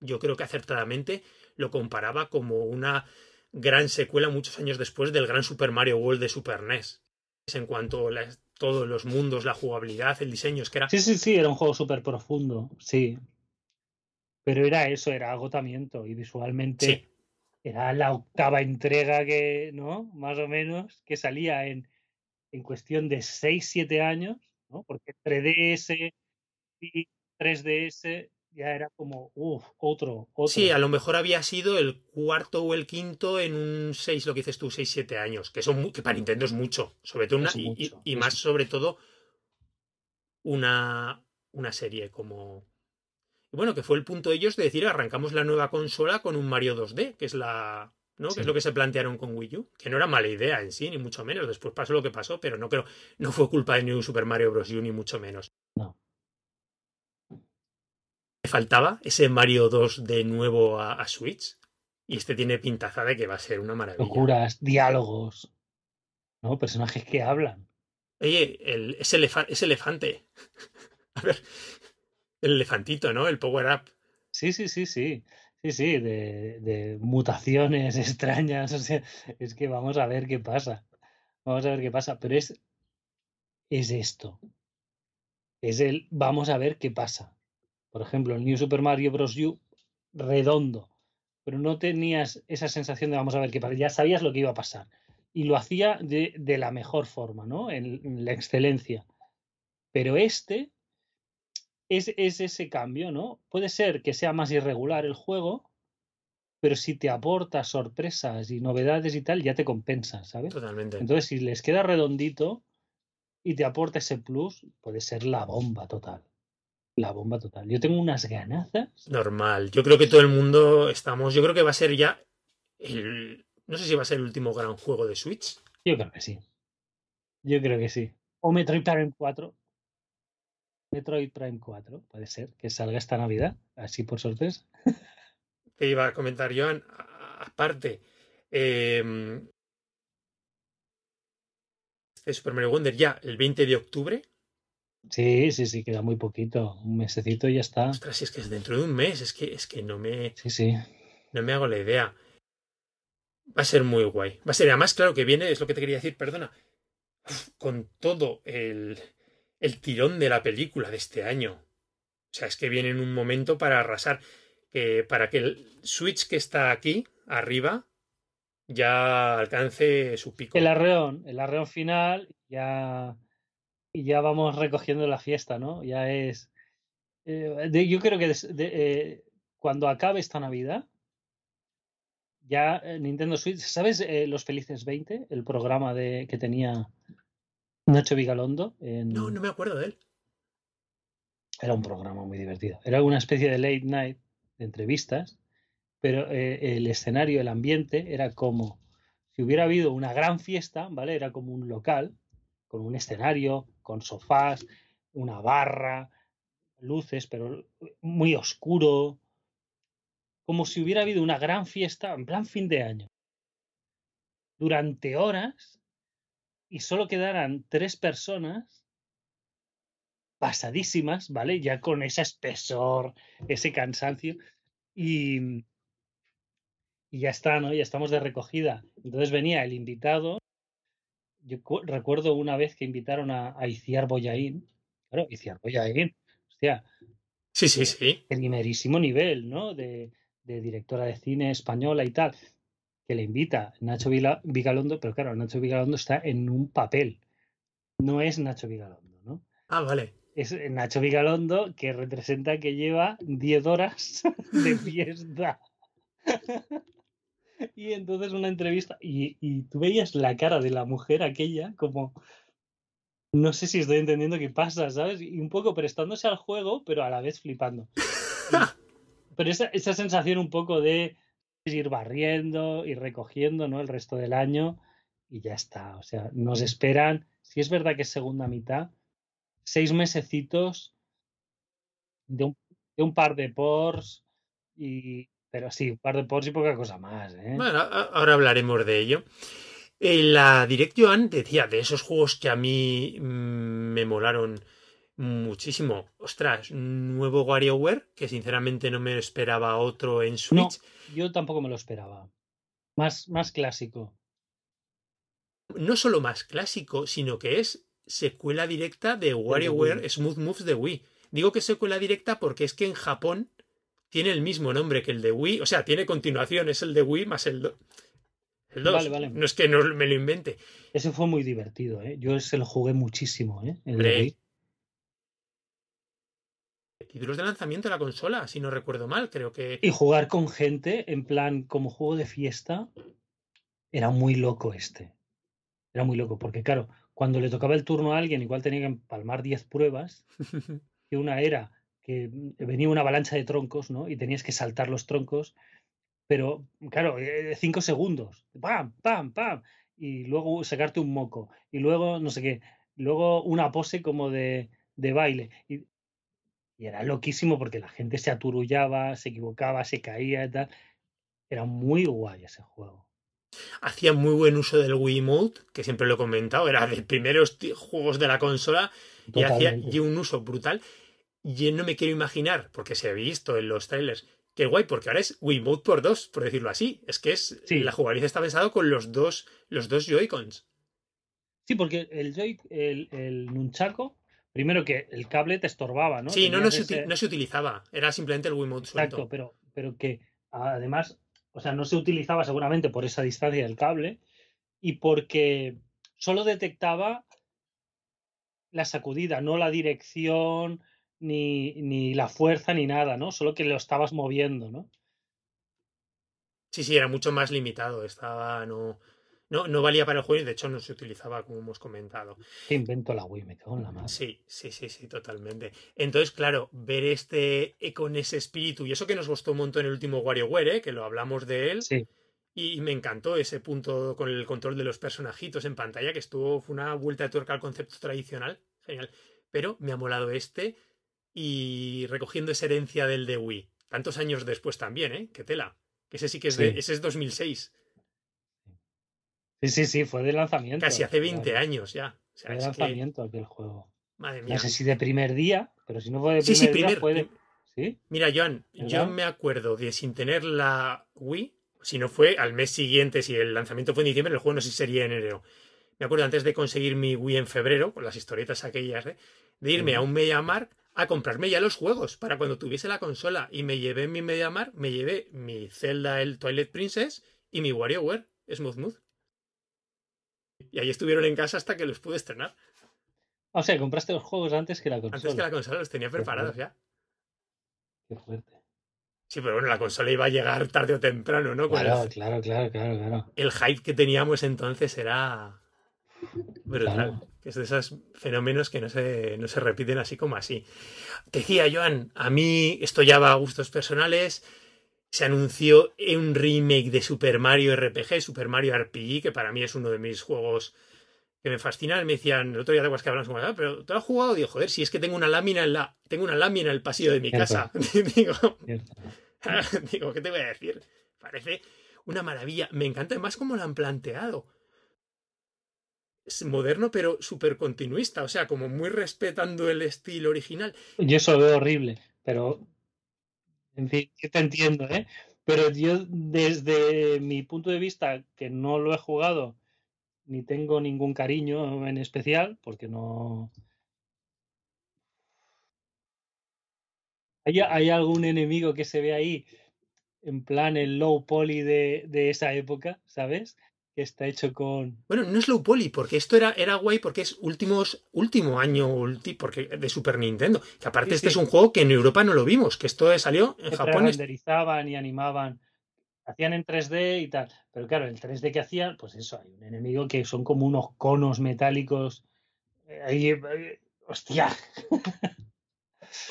yo creo que acertadamente, lo comparaba como una gran secuela muchos años después del gran Super Mario World de Super NES. En cuanto a las- todos los mundos, la jugabilidad, el diseño, es que era... Sí, sí, sí, era un juego súper profundo, sí. Pero era eso, era agotamiento y visualmente Sí, era la octava entrega que, ¿no? Más o menos, que salía en, en cuestión de 6, 7 años. ¿no? Porque 3DS y 3DS ya era como, uff, otro, otro. Sí, a lo mejor había sido el cuarto o el quinto en un 6, lo que dices tú, 6, 7 años, que, son, que para Nintendo es mucho, sobre todo una, y, más sobre todo una, una serie como... y Bueno, que fue el punto de ellos de decir, arrancamos la nueva consola con un Mario 2D, que es la... ¿no? Que es lo que se plantearon con Wii U, que no era mala idea en sí, ni mucho menos. Después pasó lo que pasó, pero no creo, no fue culpa de New Super Mario Bros. U, ni mucho menos. Faltaba ese Mario 2 de nuevo a, a Switch. Y este tiene pintaza de que va a ser una maravilla. Locuras, diálogos, ¿no? Personajes que hablan. Oye, el, ese, elefa- ese elefante. <laughs> A ver, el elefantito, ¿no? El power up. Sí, sí, sí, sí. Sí, sí, de, de mutaciones <laughs> extrañas. O sea, es que vamos a ver qué pasa. Vamos a ver qué pasa. Pero es, es esto. Es el vamos a ver qué pasa. Por ejemplo, el New Super Mario Bros. U, redondo. Pero no tenías esa sensación de vamos a ver qué pasa. Ya sabías lo que iba a pasar. Y lo hacía de, de la mejor forma, ¿no? En, en la excelencia. Pero este es, es ese cambio, ¿no? Puede ser que sea más irregular el juego, pero si te aporta sorpresas y novedades y tal, ya te compensa, ¿sabes? Totalmente. Entonces, si les queda redondito y te aporta ese plus, puede ser la bomba total. La bomba total. Yo tengo unas ganazas. Normal. Yo creo que todo el mundo estamos. Yo creo que va a ser ya el. No sé si va a ser el último gran juego de Switch. Yo creo que sí. Yo creo que sí. O Metroid Prime 4. Metroid Prime 4, puede ser, que salga esta Navidad, así por sorpresa. <laughs> Que iba a comentar Joan. Aparte. eh, este Super Mario Wonder ya el 20 de octubre. Sí, sí, sí, queda muy poquito. Un mesecito y ya está. Ostras, si es que es dentro de un mes. Es que, es que no me. Sí, sí. No me hago la idea. Va a ser muy guay. Va a ser, además, claro que viene, es lo que te quería decir, perdona, con todo el, el tirón de la película de este año. O sea, es que viene en un momento para arrasar, que para que el Switch que está aquí, arriba, ya alcance su pico. El arreón, el arreón final, ya. Y ya vamos recogiendo la fiesta, ¿no? Ya es. eh, de- yo creo que des- de- eh, cuando acabe esta Navidad, ya eh, Nintendo Switch. ¿Sabes eh, Los Felices 20? El programa de, que tenía Nacho Vigalondo. En, No, no me acuerdo de él. Era un programa muy divertido. Era una especie de late night de entrevistas, pero eh, el escenario, el ambiente era como si hubiera habido una gran fiesta, ¿vale? Era como un local con un escenario, con sofás, una barra, luces, pero muy oscuro, como si hubiera habido una gran fiesta en plan fin de año. Durante horas y solo quedaran tres personas pasadísimas, ¿vale? Ya con ese espesor, ese cansancio. Y, y ya está, ¿no? Ya estamos de recogida. Entonces venía el invitado. Yo cu- recuerdo una vez que invitaron a, a Iciar Boyaín. Claro, Iciar Boyaín. Hostia, Sí, sí, sí. primerísimo nivel, ¿no? De, de directora de cine española y tal. Que le invita Nacho Vigalondo, pero claro, Nacho Vigalondo está en un papel. No es Nacho Vigalondo, ¿no? Ah, vale. es Nacho Vigalondo que representa que lleva 10 horas <laughs> de fiesta. <laughs> Y entonces una entrevista y, y tú veías la cara de la mujer aquella como no sé si estoy entendiendo qué pasa, ¿sabes? Y un poco prestándose al juego, pero a la vez flipando. Pero esa, esa sensación un poco de ir barriendo y recogiendo, ¿no? El resto del año y ya está. O sea, nos esperan, si es verdad que es segunda mitad, seis mesecitos de un, de un par de pors y pero sí, un par de pors y poca cosa más, ¿eh? Bueno, ahora hablaremos de ello. En la Direct Joan decía de esos juegos que a mí mm, me molaron muchísimo. Ostras, nuevo WarioWare, que sinceramente no me esperaba otro en No, Switch. yo tampoco me lo esperaba. Más, más clásico. No solo más clásico, sino que es secuela directa de WarioWare. Smooth Moves de Wii. Digo que secuela directa porque es que en Japón tiene el mismo nombre que el de Wii. O sea, tiene continuación, es el de Wii más el 2. El 2. Vale, vale. No es que no me lo invente. Ese fue muy divertido, ¿eh? Yo se lo jugué muchísimo, ¿eh? El de Hombre, Wii. títulos de lanzamiento de la consola, si no recuerdo mal, creo que... Y jugar con gente en plan como juego de fiesta era muy loco este. Era muy loco, porque claro, cuando le tocaba el turno a alguien, igual tenía que empalmar 10 pruebas, <laughs> que una era que venía una avalancha de troncos, ¿no? Y tenías que saltar los troncos, pero claro, 5 eh, segundos, pam, pam, pam, y luego sacarte un moco, y luego no sé qué, luego una pose como de, de baile. Y, y era loquísimo porque la gente se aturullaba, se equivocaba, se caía y tal. Era muy guay ese juego hacía muy buen uso del Wiimote, que siempre lo he comentado, era de primeros juegos de la consola y hacía un uso brutal. Y no me quiero imaginar, porque se ha visto en los trailers, que guay, porque ahora es Wiimote por dos, por decirlo así. Es que es la jugabilidad está pensado con los dos, los dos Joy-Cons. Sí, porque el Joy, el, el Nunchaku, primero que el cable te estorbaba, ¿no? Sí, no, no, se, no se utilizaba, era simplemente el Wiimote suelto. Exacto, pero, pero que además o sea, no se utilizaba seguramente por esa distancia del cable y porque solo detectaba la sacudida, no la dirección, ni, ni, la fuerza, ni nada, ¿no? Solo que lo estabas moviendo, ¿no? Sí, sí, era mucho más limitado. Estaba, no, no, no valía para el juego y de hecho no se utilizaba como hemos comentado. Invento la Wii, me cago en la madre. Sí, sí, sí, sí, totalmente. Entonces, claro, ver este eh, con ese espíritu y eso que nos gustó un montón en el último WarioWare, ¿eh? que lo hablamos de él. Sí. Y me encantó ese punto con el control de los personajitos en pantalla, que estuvo, fue una vuelta de tuerca al concepto tradicional. Genial. Pero me ha molado este y recogiendo esa herencia del de Wii. Tantos años después también, ¿eh? Qué tela. Que ese sí que es de. Ese es 2006. Sí, sí, sí, fue de lanzamiento. Casi hace 20 años ya. fue de lanzamiento aquel juego. Madre mía. No sé si de primer día, pero si no fue de primer sí, sí, día, primer, ¿Sí? Mira, Joan, yo me acuerdo de sin tener la Wii, si no fue al mes siguiente, si el lanzamiento fue en diciembre, el juego no sé si sería en enero. Me acuerdo antes de conseguir mi Wii en febrero, con las historietas aquellas, ¿eh? de irme a un MediaMark a comprarme ya los juegos para cuando tuviese la consola. Y me llevé mi MediaMark, me llevé mi Zelda, el Twilight Princess y mi WarioWare, Smooth Smooth. Y ahí estuvieron en casa hasta que los pude estrenar. O sea, compraste los juegos antes que la consola. Antes que la consola los tenía preparados ya. Qué fuerte. Sí, pero bueno, la consola iba a llegar tarde o temprano, ¿no? Claro, claro, claro, claro, claro. El hype que teníamos entonces era brutal. Que es de esos fenómenos que no se, no se repiten así como así. Te decía, Joan, a mí esto ya va a gustos personales se anunció un remake de Super Mario RPG, Super Mario RPG, que para mí es uno de mis juegos que me fascinan. Me decían, el otro día de que hablamos con ah, pero ¿tú has jugado? Digo, joder, si es que tengo una lámina en la, tengo una lámina en el pasillo de mi casa. <laughs> digo, <laughs> digo, ¿qué te voy a decir? Parece una maravilla. Me encanta además cómo lo han planteado. Moderno, pero súper continuista, o sea, como muy respetando el estilo original. Yo eso veo horrible, pero en fin, yo te entiendo, ¿eh? Pero yo, desde mi punto de vista, que no lo he jugado, ni tengo ningún cariño en especial, porque no. ¿Hay, ¿Hay algún enemigo que se ve ahí en plan el low poly de, de esa época, ¿sabes? Que está hecho con. Bueno, no es low poly, porque esto era, era guay porque es últimos, último año ulti, porque de Super Nintendo. Que aparte, este es un juego que en Europa no lo vimos, que esto salió en Japón. renderizaban y animaban. Hacían en 3D y tal. Pero claro, el 3D que hacían, pues eso, hay un enemigo que son como unos conos metálicos. Eh, ahí, eh, hostia. <laughs>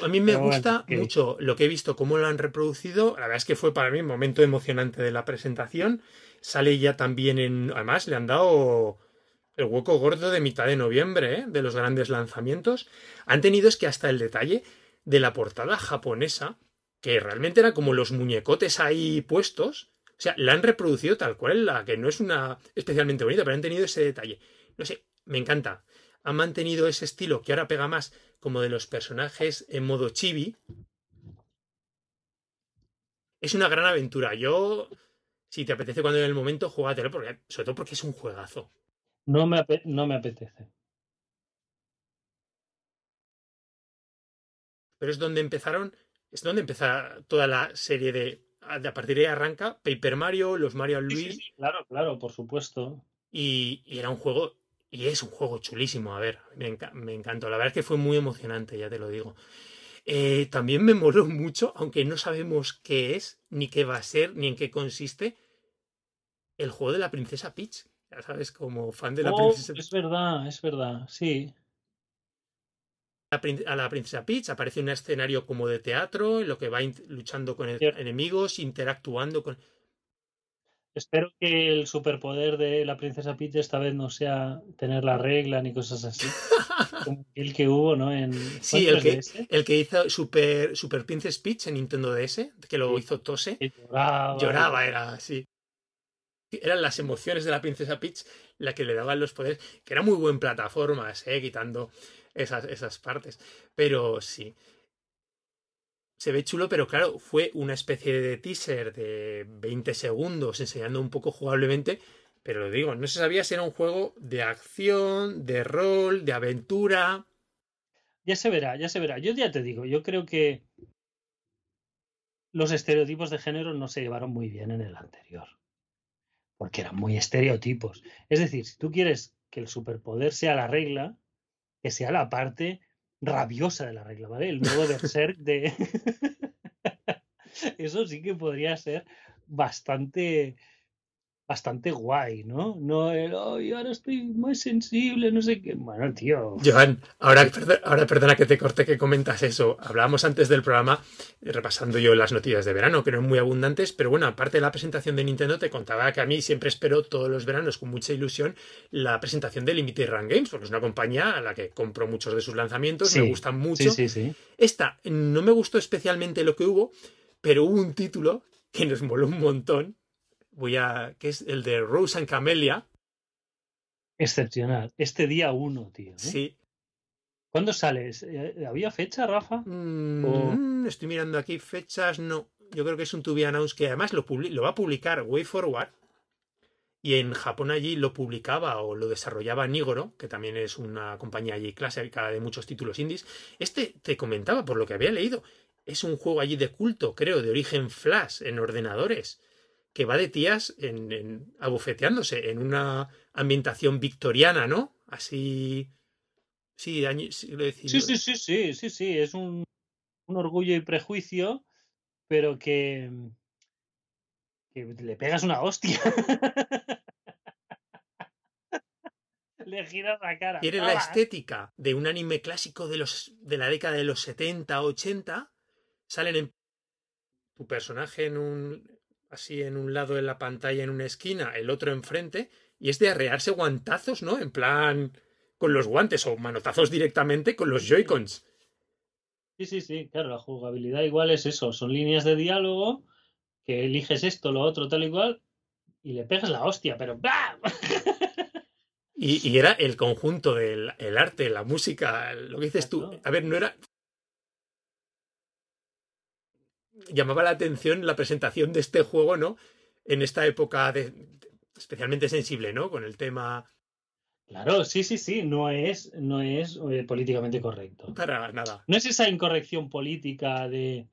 A mí me gusta mucho lo que he visto, cómo lo han reproducido. La verdad es que fue para mí un momento emocionante de la presentación. Sale ya también en. Además, le han dado el hueco gordo de mitad de noviembre, ¿eh? de los grandes lanzamientos. Han tenido es que hasta el detalle de la portada japonesa, que realmente era como los muñecotes ahí puestos. O sea, la han reproducido tal cual, la que no es una especialmente bonita, pero han tenido ese detalle. No sé, me encanta. Han mantenido ese estilo que ahora pega más como de los personajes en modo chibi. Es una gran aventura. Yo si te apetece cuando en el momento, juégatelo, porque, sobre todo porque es un juegazo. No me, no me apetece. Pero es donde empezaron, es donde empieza toda la serie de. A partir de ahí arranca Paper Mario, los Mario Luis. claro, claro, por supuesto. Y, era un juego, y es un juego chulísimo. A ver, me, me encantó. La verdad es que fue muy emocionante, ya te lo digo. Eh, también me <laughs> moló mucho, aunque no sabemos qué es, ni qué va a ser, ni en qué consiste, el juego de la princesa Peach. Ya sabes, como fan de la Oh, princesa es verdad, es verdad, sí. a la princesa Peach aparece un escenario como de teatro, en lo que va luchando con el- enemigos, interactuando con... Espero que el superpoder de la princesa Peach esta vez no sea tener la regla ni cosas así. <laughs> Como el que hubo, ¿no? En Sí, ¿cuánto el que, el hizo Super, Super Princess Peach en Nintendo DS, que lo Sí. hizo Tose, Que lloraba. lloraba, era así. Eran las emociones de la princesa Peach la que le daban los poderes, que era muy buen plataformas, eh, quitando esas, esas partes. Pero sí. Se ve chulo, pero claro, fue una especie de teaser de 20 segundos enseñando un poco jugablemente. Pero lo digo, no se sabía si era un juego de acción, de rol, de aventura. Ya se verá, ya se verá. Yo ya te digo, yo creo que los estereotipos de género no se llevaron muy bien en el anterior. Porque eran muy estereotipos. Es decir, si tú quieres que el superpoder sea la regla, que sea la parte rabiosa de la regla, ¿vale? El nuevo Berserk de... <laughs> Eso sí que podría ser bastante bastante guay, ¿no? No el, "Ay, ahora estoy más sensible, no sé qué. Bueno, tío. Joan, ahora, ahora perdona que te corte que comentas eso. Hablábamos antes del programa, eh, repasando yo las noticias de verano, que no eran muy abundantes, pero bueno, aparte de la presentación de Nintendo, te contaba que a mí siempre espero todos los veranos con mucha ilusión la presentación de Limited Run Games, porque es una compañía a la que compro muchos de sus lanzamientos, Sí, me gustan mucho. Sí, sí, sí. Esta no me gustó especialmente lo que hubo, pero hubo un título que nos moló un montón. Voy a. que es el de Rose and Camellia. Excepcional. Este día uno, tío. ¿eh? Sí. ¿Cuándo sales? Eh, ¿Había fecha, Rafa? Mm, Estoy mirando aquí fechas. No. Yo creo que es un To Be Announced que además lo, lo va a publicar Way Forward. Y en Japón allí lo publicaba o lo desarrollaba Nigoro, que también es una compañía allí clásica de muchos títulos indies. Este te comentaba, por lo que había leído, es un juego allí de culto, creo, de origen flash en ordenadores, que va de tías en, en- abofeteándose en una ambientación victoriana, ¿no? Así. Sí, año, siglo XIX. Sí, sí, sí, sí, sí, sí. Es un, un orgullo y prejuicio, pero que, que le pegas una hostia. <laughs> le giras la cara. Tiene la estética de un anime clásico de, los, de la década de los 70, 80. Salen en tu personaje en un así en un lado de la pantalla en una esquina, el otro enfrente, y es de arrearse guantazos, ¿no? En plan con los guantes o manotazos directamente con los Joy-Cons. Sí, sí, sí, claro, la jugabilidad igual es eso, son líneas de diálogo que eliges esto, lo otro, tal y cual, y le pegas la hostia, pero ¡bla! <laughs> Y, y era el conjunto del el arte, la música, lo que dices tú. A ver, no era. Llamaba la atención la presentación de este juego, ¿no? En esta época de, especialmente sensible, ¿no? Con el tema. Claro, sí, sí, sí, no es, no es eh, políticamente correcto. Para nada. No es esa incorrección política de,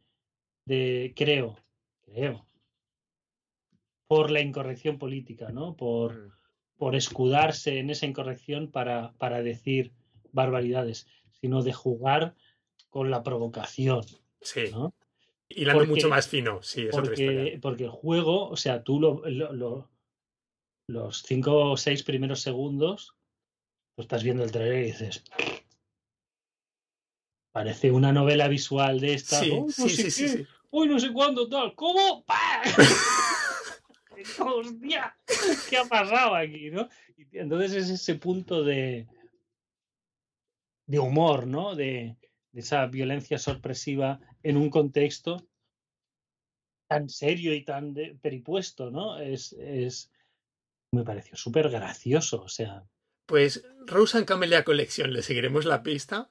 de creo, creo, por la incorrección política, ¿no? Por, Mm. por escudarse en esa incorrección para, para decir barbaridades, sino de jugar con la provocación, Sí. ¿no? Hilando Porque- mucho más fino, sí, es otra historia. Porque, porque el juego, o sea, tú lo, lo- lo- los cinco o seis primeros segundos, tú estás viendo el trailer y dices, parece una novela visual de esta. Sí, "Oh, no sí, sé sí, qué, sí. Uy, no sé cuándo, tal. ¿Cómo? <laughs> ¡Hostia! ¿Qué ha pasado aquí, no? Y entonces es ese punto de, de humor, ¿no? De, de esa violencia sorpresiva en un contexto tan serio y tan de- peripuesto, ¿no? Es, es me pareció súper gracioso, o sea, Pues Rose and Camellia Collection, le seguiremos la pista.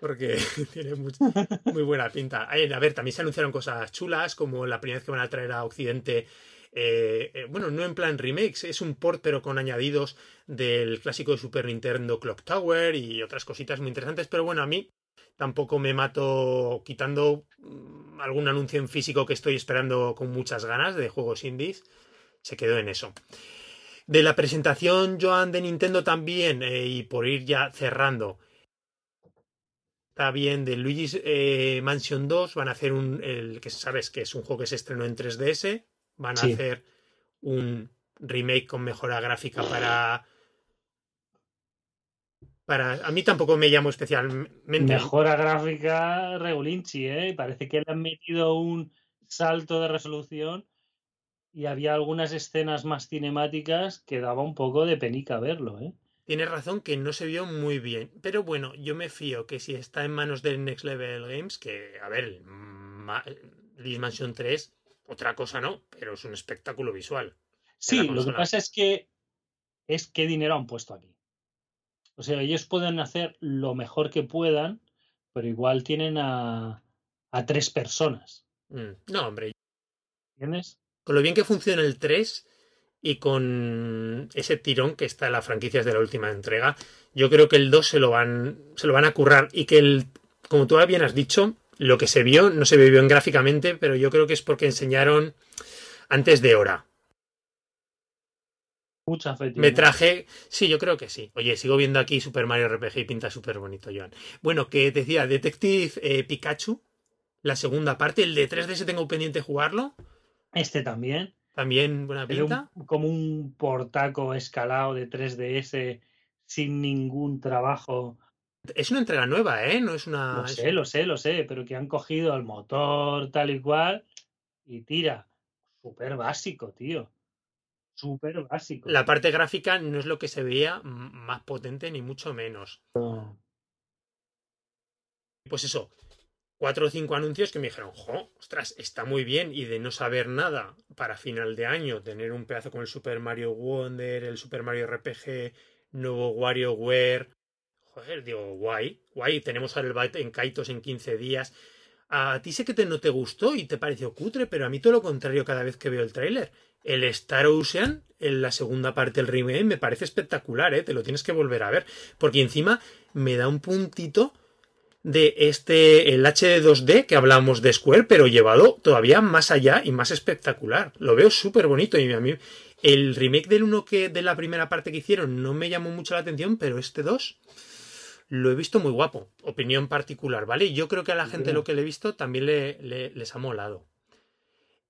Porque <laughs> tiene muy, buena pinta. A ver, también se anunciaron cosas chulas, como la primera vez que van a traer a Occidente. eh, eh, bueno, no en plan remakes, es un port, pero con añadidos del clásico de Super Nintendo Clock Tower y otras cositas muy interesantes. Pero bueno, a mí tampoco me mato quitando mm, algún anuncio en físico que estoy esperando con muchas ganas de juegos indies. Se quedó en eso. De la presentación, Joan, de Nintendo también, eh, y por ir ya cerrando, está bien. De Luigi's eh, Mansion 2 van a hacer un. El que sabes que es un juego que se estrenó en 3DS. Van a Sí. hacer un remake con mejora gráfica para. Para. A mí tampoco me llamo especialmente. Mejora gráfica regulinchi, ¿eh? Parece que le han metido un salto de resolución y había algunas escenas más cinemáticas que daba un poco de penica verlo, ¿eh? Tienes razón que no se vio muy bien. Pero bueno, yo me fío que si está en manos del Next Level Games, que, a ver, Ma- Mansion 3, otra cosa no, pero es un espectáculo visual. Sí, lo que pasa es que es qué dinero han puesto aquí. O sea, ellos pueden hacer lo mejor que puedan, pero igual tienen a, a tres personas, Mm, No, hombre, ¿entiendes? con lo bien que funciona el 3 y con ese tirón que está en las franquicias de la última entrega, yo creo que el 2 se lo van, se lo van a currar y que el, como tú bien has dicho, lo que se vio no se vio bien gráficamente, pero yo creo que es porque enseñaron antes de hora. Mucha fe. Me traje. Sí, yo creo que sí. Oye, sigo viendo aquí Super Mario RPG y pinta súper bonito, Joan. Bueno, que decía, Detective eh, Pikachu, la segunda parte, el de 3DS tengo pendiente jugarlo. Este también. También buena un- pinta. como un portaco escalado de 3DS sin ningún trabajo. Es una entrega nueva, ¿eh? No es una. Lo sé, lo sé, lo sé, pero que han cogido el motor tal y cual y tira. Súper básico, tío. Súper básico. La parte gráfica no es lo que se veía más potente, ni mucho menos. No. Pues eso, cuatro o cinco anuncios que me dijeron, jo, ostras, está muy bien. Y de no saber nada para final de año, tener un pedazo con el Super Mario Wonder, el Super Mario RPG, nuevo WarioWare. Joder, digo, guay, guay. Tenemos el Byte en Kaitos en 15 días. A ti sé que te, no te gustó y te pareció cutre, pero a mí todo lo contrario cada vez que veo el tráiler. El Star Ocean, en la segunda parte del remake, me parece espectacular, ¿eh? Te lo tienes que volver a ver. Porque encima me da un puntito de este, el HD 2D que hablamos de Square, pero llevado todavía más allá y más espectacular. Lo veo súper bonito y a mí el remake del uno que de la primera parte que hicieron no me llamó mucho la atención, pero este 2 lo he visto muy guapo. Opinión particular, ¿vale? Yo creo que a la gente lo que le he visto también le, le- les ha molado.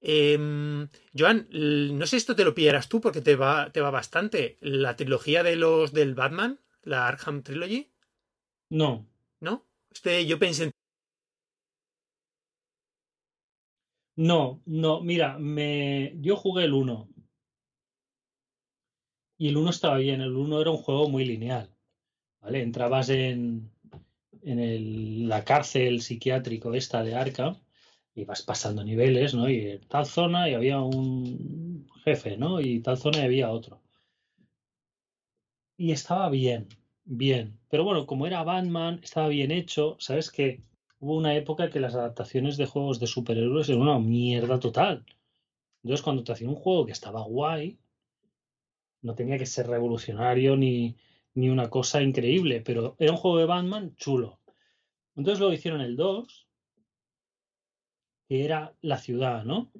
Em, Joan, no sé si esto te lo pillarás tú porque te va, te va bastante. La trilogía de los del Batman, la Arkham Trilogy, No, ¿no? Este, yo pensé en no, no. Mira, me... yo jugué el 1. Y el 1 estaba bien. El 1 era un juego muy lineal. ¿Vale? Entrabas en, en el- la cárcel psiquiátrico esta de Arkham y vas pasando niveles, ¿no? Y en tal zona y había un jefe, ¿no? Y tal zona y había otro. Y estaba bien, bien. Pero bueno, como era Batman, estaba bien hecho. Sabes que hubo una época que las adaptaciones de juegos de superhéroes eran una mierda total. Entonces, cuando te hacían un juego que estaba guay, no tenía que ser revolucionario ni, ni una cosa increíble, pero era un juego de Batman chulo. Entonces luego hicieron el 2, que era la ciudad, ¿no?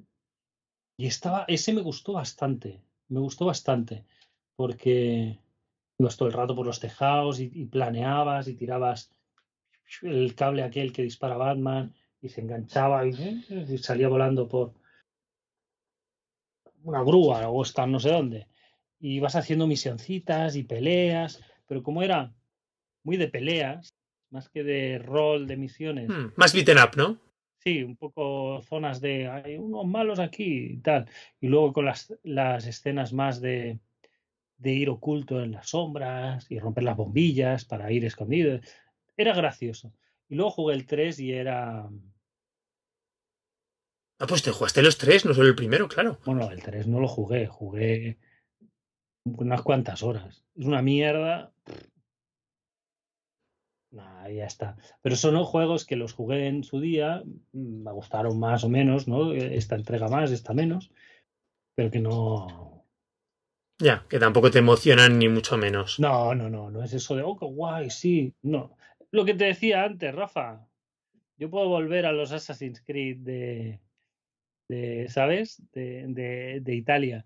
Y estaba, ese me gustó bastante, me gustó bastante, porque ibas todo el rato por los tejados y, planeabas y tirabas el cable aquel que dispara Batman y se enganchaba y, y salía volando por una grúa o estar no sé dónde. Y vas haciendo misioncitas y peleas, pero como era muy de peleas, más que de rol de misiones, Hmm, más beaten up, ¿no? Sí, un poco zonas de hay unos malos aquí y tal. Y luego con las, las escenas más de, de ir oculto en las sombras y romper las bombillas para ir escondido. Era gracioso. Y luego jugué el 3 y era. Ah, pues te jugaste los tres, no solo el primero, claro. Bueno, el 3 no lo jugué, jugué unas cuantas horas. Es una mierda. Nah, ya está. Pero son juegos que los jugué en su día, mm, me gustaron más o menos, ¿no? Esta entrega más, esta menos, pero que no. Ya, que tampoco te emocionan ni mucho menos. No, no, no, no es eso de, oh, qué guay, sí. No. Lo que te decía antes, Rafa, yo puedo volver a los Assassin's Creed de, de ¿sabes? De, de, de Italia.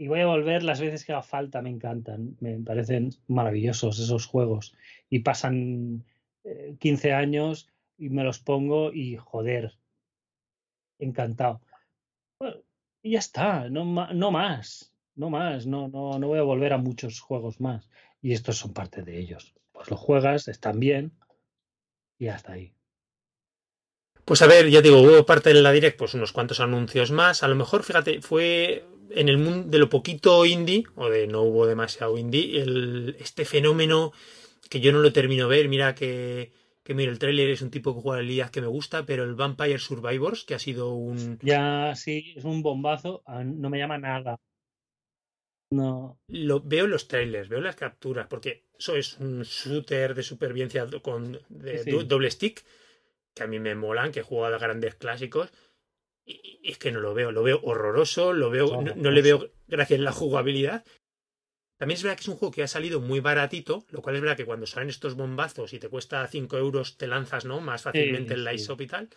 Y voy a volver las veces que haga falta, me encantan, me parecen maravillosos esos juegos. Y pasan 15 eh, años y me los pongo y joder, encantado. y ya está, no, no más, no más, no, no, no voy a volver a muchos juegos más. Y estos son parte de ellos. Pues lo juegas, están bien y hasta ahí. Pues a ver, ya digo, hubo parte de la Direct, pues unos cuantos anuncios más. A lo mejor, fíjate, fue en el mundo de lo poquito indie, o de no hubo demasiado indie, el, este fenómeno que yo no lo termino de ver. Mira que, que mira, el tráiler es un tipo de jugabilidad que me gusta, pero el Vampire Survivors, que ha sido un... Ya, sí, es un bombazo, no me llama nada. No. Lo, veo los trailers, veo las capturas, porque eso es un shooter de supervivencia con doble stick, que a mí me molan, que juega a grandes clásicos. Y, es que no lo veo, lo veo horroroso, lo veo, no, le veo gracias a la jugabilidad. También es verdad que es un juego que ha salido muy baratito, lo cual es verdad que cuando salen estos bombazos y te cuesta 5 euros, te lanzas ¿no? más fácilmente en la ISOP y tal.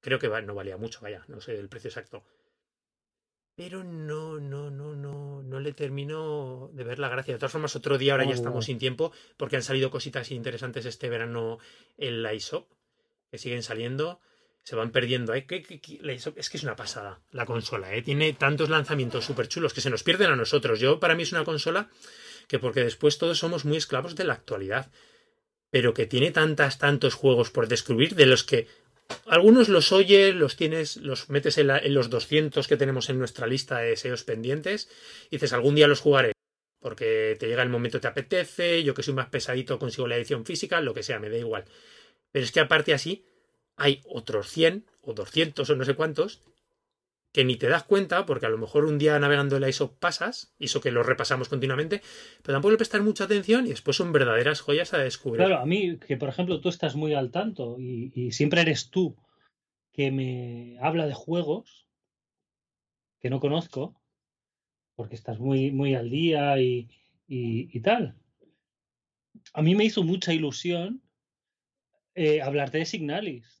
Creo que no valía mucho, vaya, no sé el precio exacto. Pero no, no, no, no, no le termino de ver la gracia. De todas formas, otro día ahora ya estamos sin tiempo porque han salido cositas interesantes este verano en la ISOP que siguen saliendo, se van perdiendo. ¿eh? Es que es una pasada la consola. ¿eh? Tiene tantos lanzamientos súper chulos que se nos pierden a nosotros. Yo, para mí, es una consola que porque después todos somos muy esclavos de la actualidad. Pero que tiene tantas, tantos juegos por descubrir, de los que algunos los oyes, los tienes, los metes en, en, los 200 que tenemos en nuestra lista de deseos pendientes, y dices, algún día los jugaré, porque te llega el momento, te apetece, yo que soy más pesadito consigo la edición física, lo que sea, me da igual. Pero es que aparte así, hay otros 100 o 200 o no sé cuántos que ni te das cuenta, porque a lo mejor un día navegando en la ISO pasas, y eso que lo repasamos continuamente, pero tampoco le prestar mucha atención y después son verdaderas joyas a descubrir. Claro, a mí, que por ejemplo tú estás muy al tanto y, siempre eres tú que me habla de juegos que no conozco, porque estás muy, muy al día y, y tal. A mí me hizo mucha ilusión eh, hablarte de Signalis.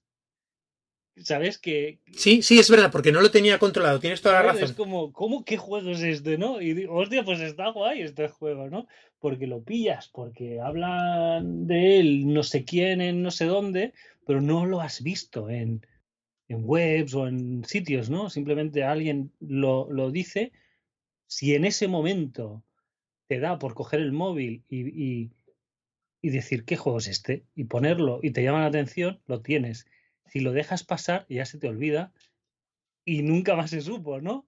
¿Sabes que Sí, sí, es verdad, porque no lo tenía controlado, tienes toda la razón. Es como, ¿cómo qué juego es este, no? Y digo, hostia, pues está guay este juego, ¿no? Porque lo pillas, porque hablan de él no sé quién en no sé dónde, pero no lo has visto en, en webs o en sitios, ¿no? Simplemente alguien lo, lo dice. Si en ese momento te da por coger el móvil y, y decir qué juego es este y ponerlo y te llama la atención, lo tienes. Si lo dejas pasar, ya se te olvida y nunca más se supo, ¿no?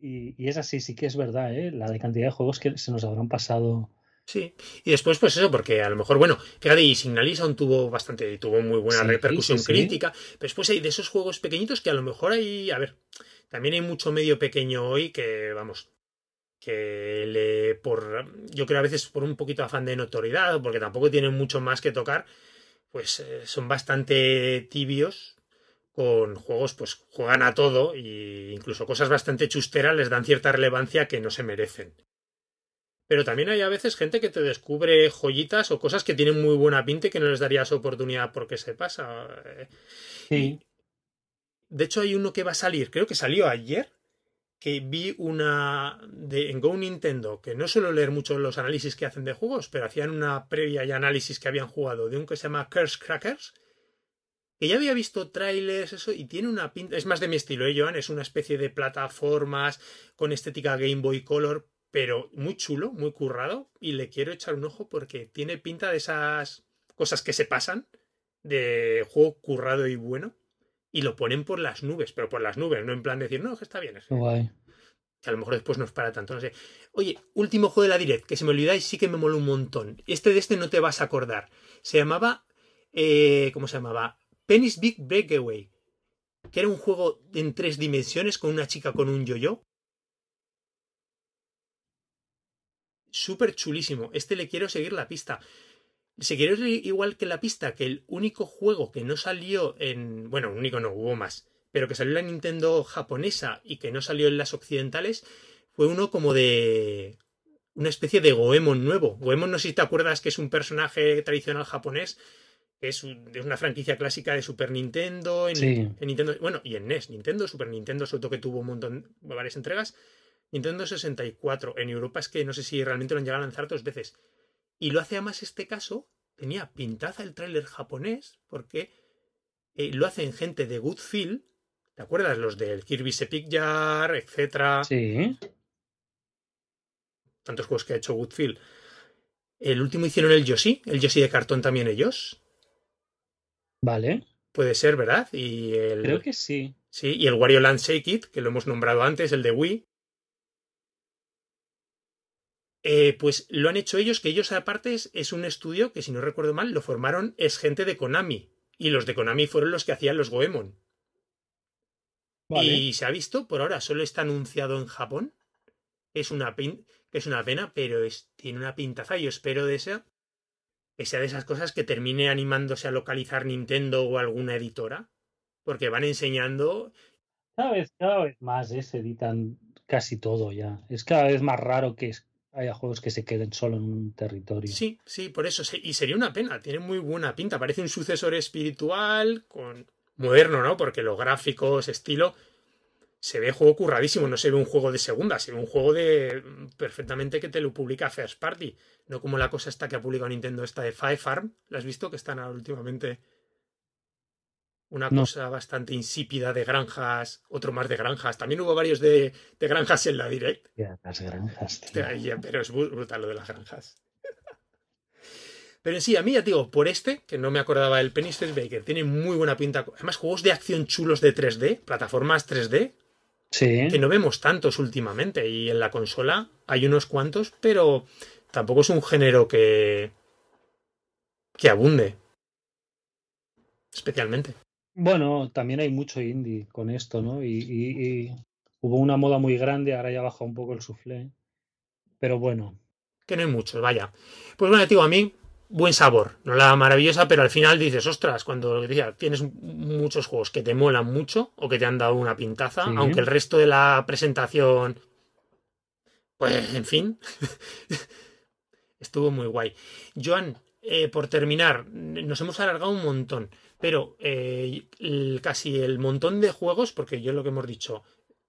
Y, es así, sí que es verdad, ¿eh? La de cantidad de juegos que se nos habrán pasado. Sí, y después, pues eso, porque a lo mejor, bueno, fíjate, y Signalis aún tuvo bastante, tuvo muy buena repercusión crítica, pero después hay de esos juegos pequeñitos que a lo mejor hay, a ver, también hay mucho medio pequeño hoy que, vamos, que le por yo creo a veces por un poquito afán de notoriedad porque tampoco tienen mucho más que tocar pues eh, son bastante tibios con juegos pues juegan a todo e incluso cosas bastante chusteras les dan cierta relevancia que no se merecen pero también hay a veces gente que te descubre joyitas o cosas que tienen muy buena pinta y que no les darías oportunidad porque se pasa sí. de hecho hay uno que va a salir creo que salió ayer que vi una de en Go Nintendo, que no suelo leer mucho los análisis que hacen de juegos, pero hacían una previa y análisis que habían jugado de un que se llama Curse Crackers, que ya había visto trailers, eso, y tiene una pinta, es más de mi estilo, ¿eh, Joan? Es una especie de plataformas con estética Game Boy Color, pero muy chulo, muy currado, y le quiero echar un ojo porque tiene pinta de esas cosas que se pasan, de juego currado y bueno y lo ponen por las nubes, pero por las nubes, no en plan de decir, no, que está bien. eso. Guay. Que a lo mejor después nos para tanto, no sé. Oye, último juego de la Direct, que se me olvidáis, sí que me mola un montón. Este de este no te vas a acordar. Se llamaba, eh, ¿cómo se llamaba? Penny's Big Breakaway. Que era un juego en tres dimensiones con una chica con un yo-yo. Súper chulísimo. Este le quiero seguir la pista. Si quieres igual que la pista, que el único juego que no salió en. Bueno, único no, hubo más. Pero que salió en la Nintendo japonesa y que no salió en las occidentales, fue uno como de. Una especie de Goemon nuevo. Goemon, no sé si te acuerdas que es un personaje tradicional japonés que es de una franquicia clásica de Super Nintendo, en, Nintendo, bueno, y en NES, Nintendo, Super Nintendo, sobre todo que tuvo un montón, varias entregas, Nintendo 64, en Europa es que no sé si realmente lo han llegado a lanzar dos veces, y lo hace además este caso tenía pintaza el tráiler japonés porque eh, lo hacen gente de Good Feel. ¿Te acuerdas? Los del Kirby Epic Jar, etcétera. Sí. Tantos juegos que ha hecho Good Feel. El último hicieron el Yoshi, el Yoshi de cartón también ellos. Vale. Puede ser, ¿verdad? Y el, Creo que sí. Sí, y el Wario Land Shake It, que lo hemos nombrado antes, el de Wii. Eh, pues lo han hecho ellos, que ellos aparte es, es, un estudio que, si no recuerdo mal, lo formaron, es gente de Konami. Y los de Konami fueron los que hacían los Goemon. Vale. Y se ha visto, por ahora solo está anunciado en Japón. Es una, pin es una pena, pero es, tiene una pintaza. Yo espero de esa que sea de esas cosas que termine animándose a localizar Nintendo o alguna editora. Porque van enseñando. Cada vez, cada vez más ¿eh? se editan casi todo ya. Es cada vez más raro que haya juegos que se queden solo en un territorio. Sí, sí, por eso. Y sería una pena. Tiene muy buena pinta. Parece un sucesor espiritual con moderno, ¿no? Porque los gráficos, estilo, se ve juego curradísimo, no se ve un juego de segunda, se ve un juego de perfectamente que te lo publica First Party, no como la cosa esta que ha publicado Nintendo esta de Five Farm, ¿la has visto? Que están últimamente una no. cosa bastante insípida de granjas, otro más de granjas, también hubo varios de, de granjas en la Direct. Ya, las granjas. Tío. Pero es brutal lo de las granjas. <laughs> Pero en sí, a mí ya digo, por este, que no me acordaba del Penny Space Baker, tiene muy buena pinta. Además, juegos de acción chulos de 3D, plataformas 3D, Sí. que no vemos tantos últimamente. Y en la consola hay unos cuantos, pero tampoco es un género que. que abunde. Especialmente. Bueno, también hay mucho indie con esto, ¿no? Y, y, y hubo una moda muy grande, ahora ya baja un poco el suflé. Pero bueno. Que no hay muchos, vaya. Pues bueno, digo, a mí buen sabor, no la maravillosa, pero al final dices, ostras, cuando decía, tienes muchos juegos que te molan mucho o que te han dado una pintaza, sí. aunque el resto de la presentación, pues, en fin, <laughs> estuvo muy guay. Joan, eh, por terminar, nos hemos alargado un montón, pero eh, el, casi el montón de juegos, porque yo lo que hemos dicho,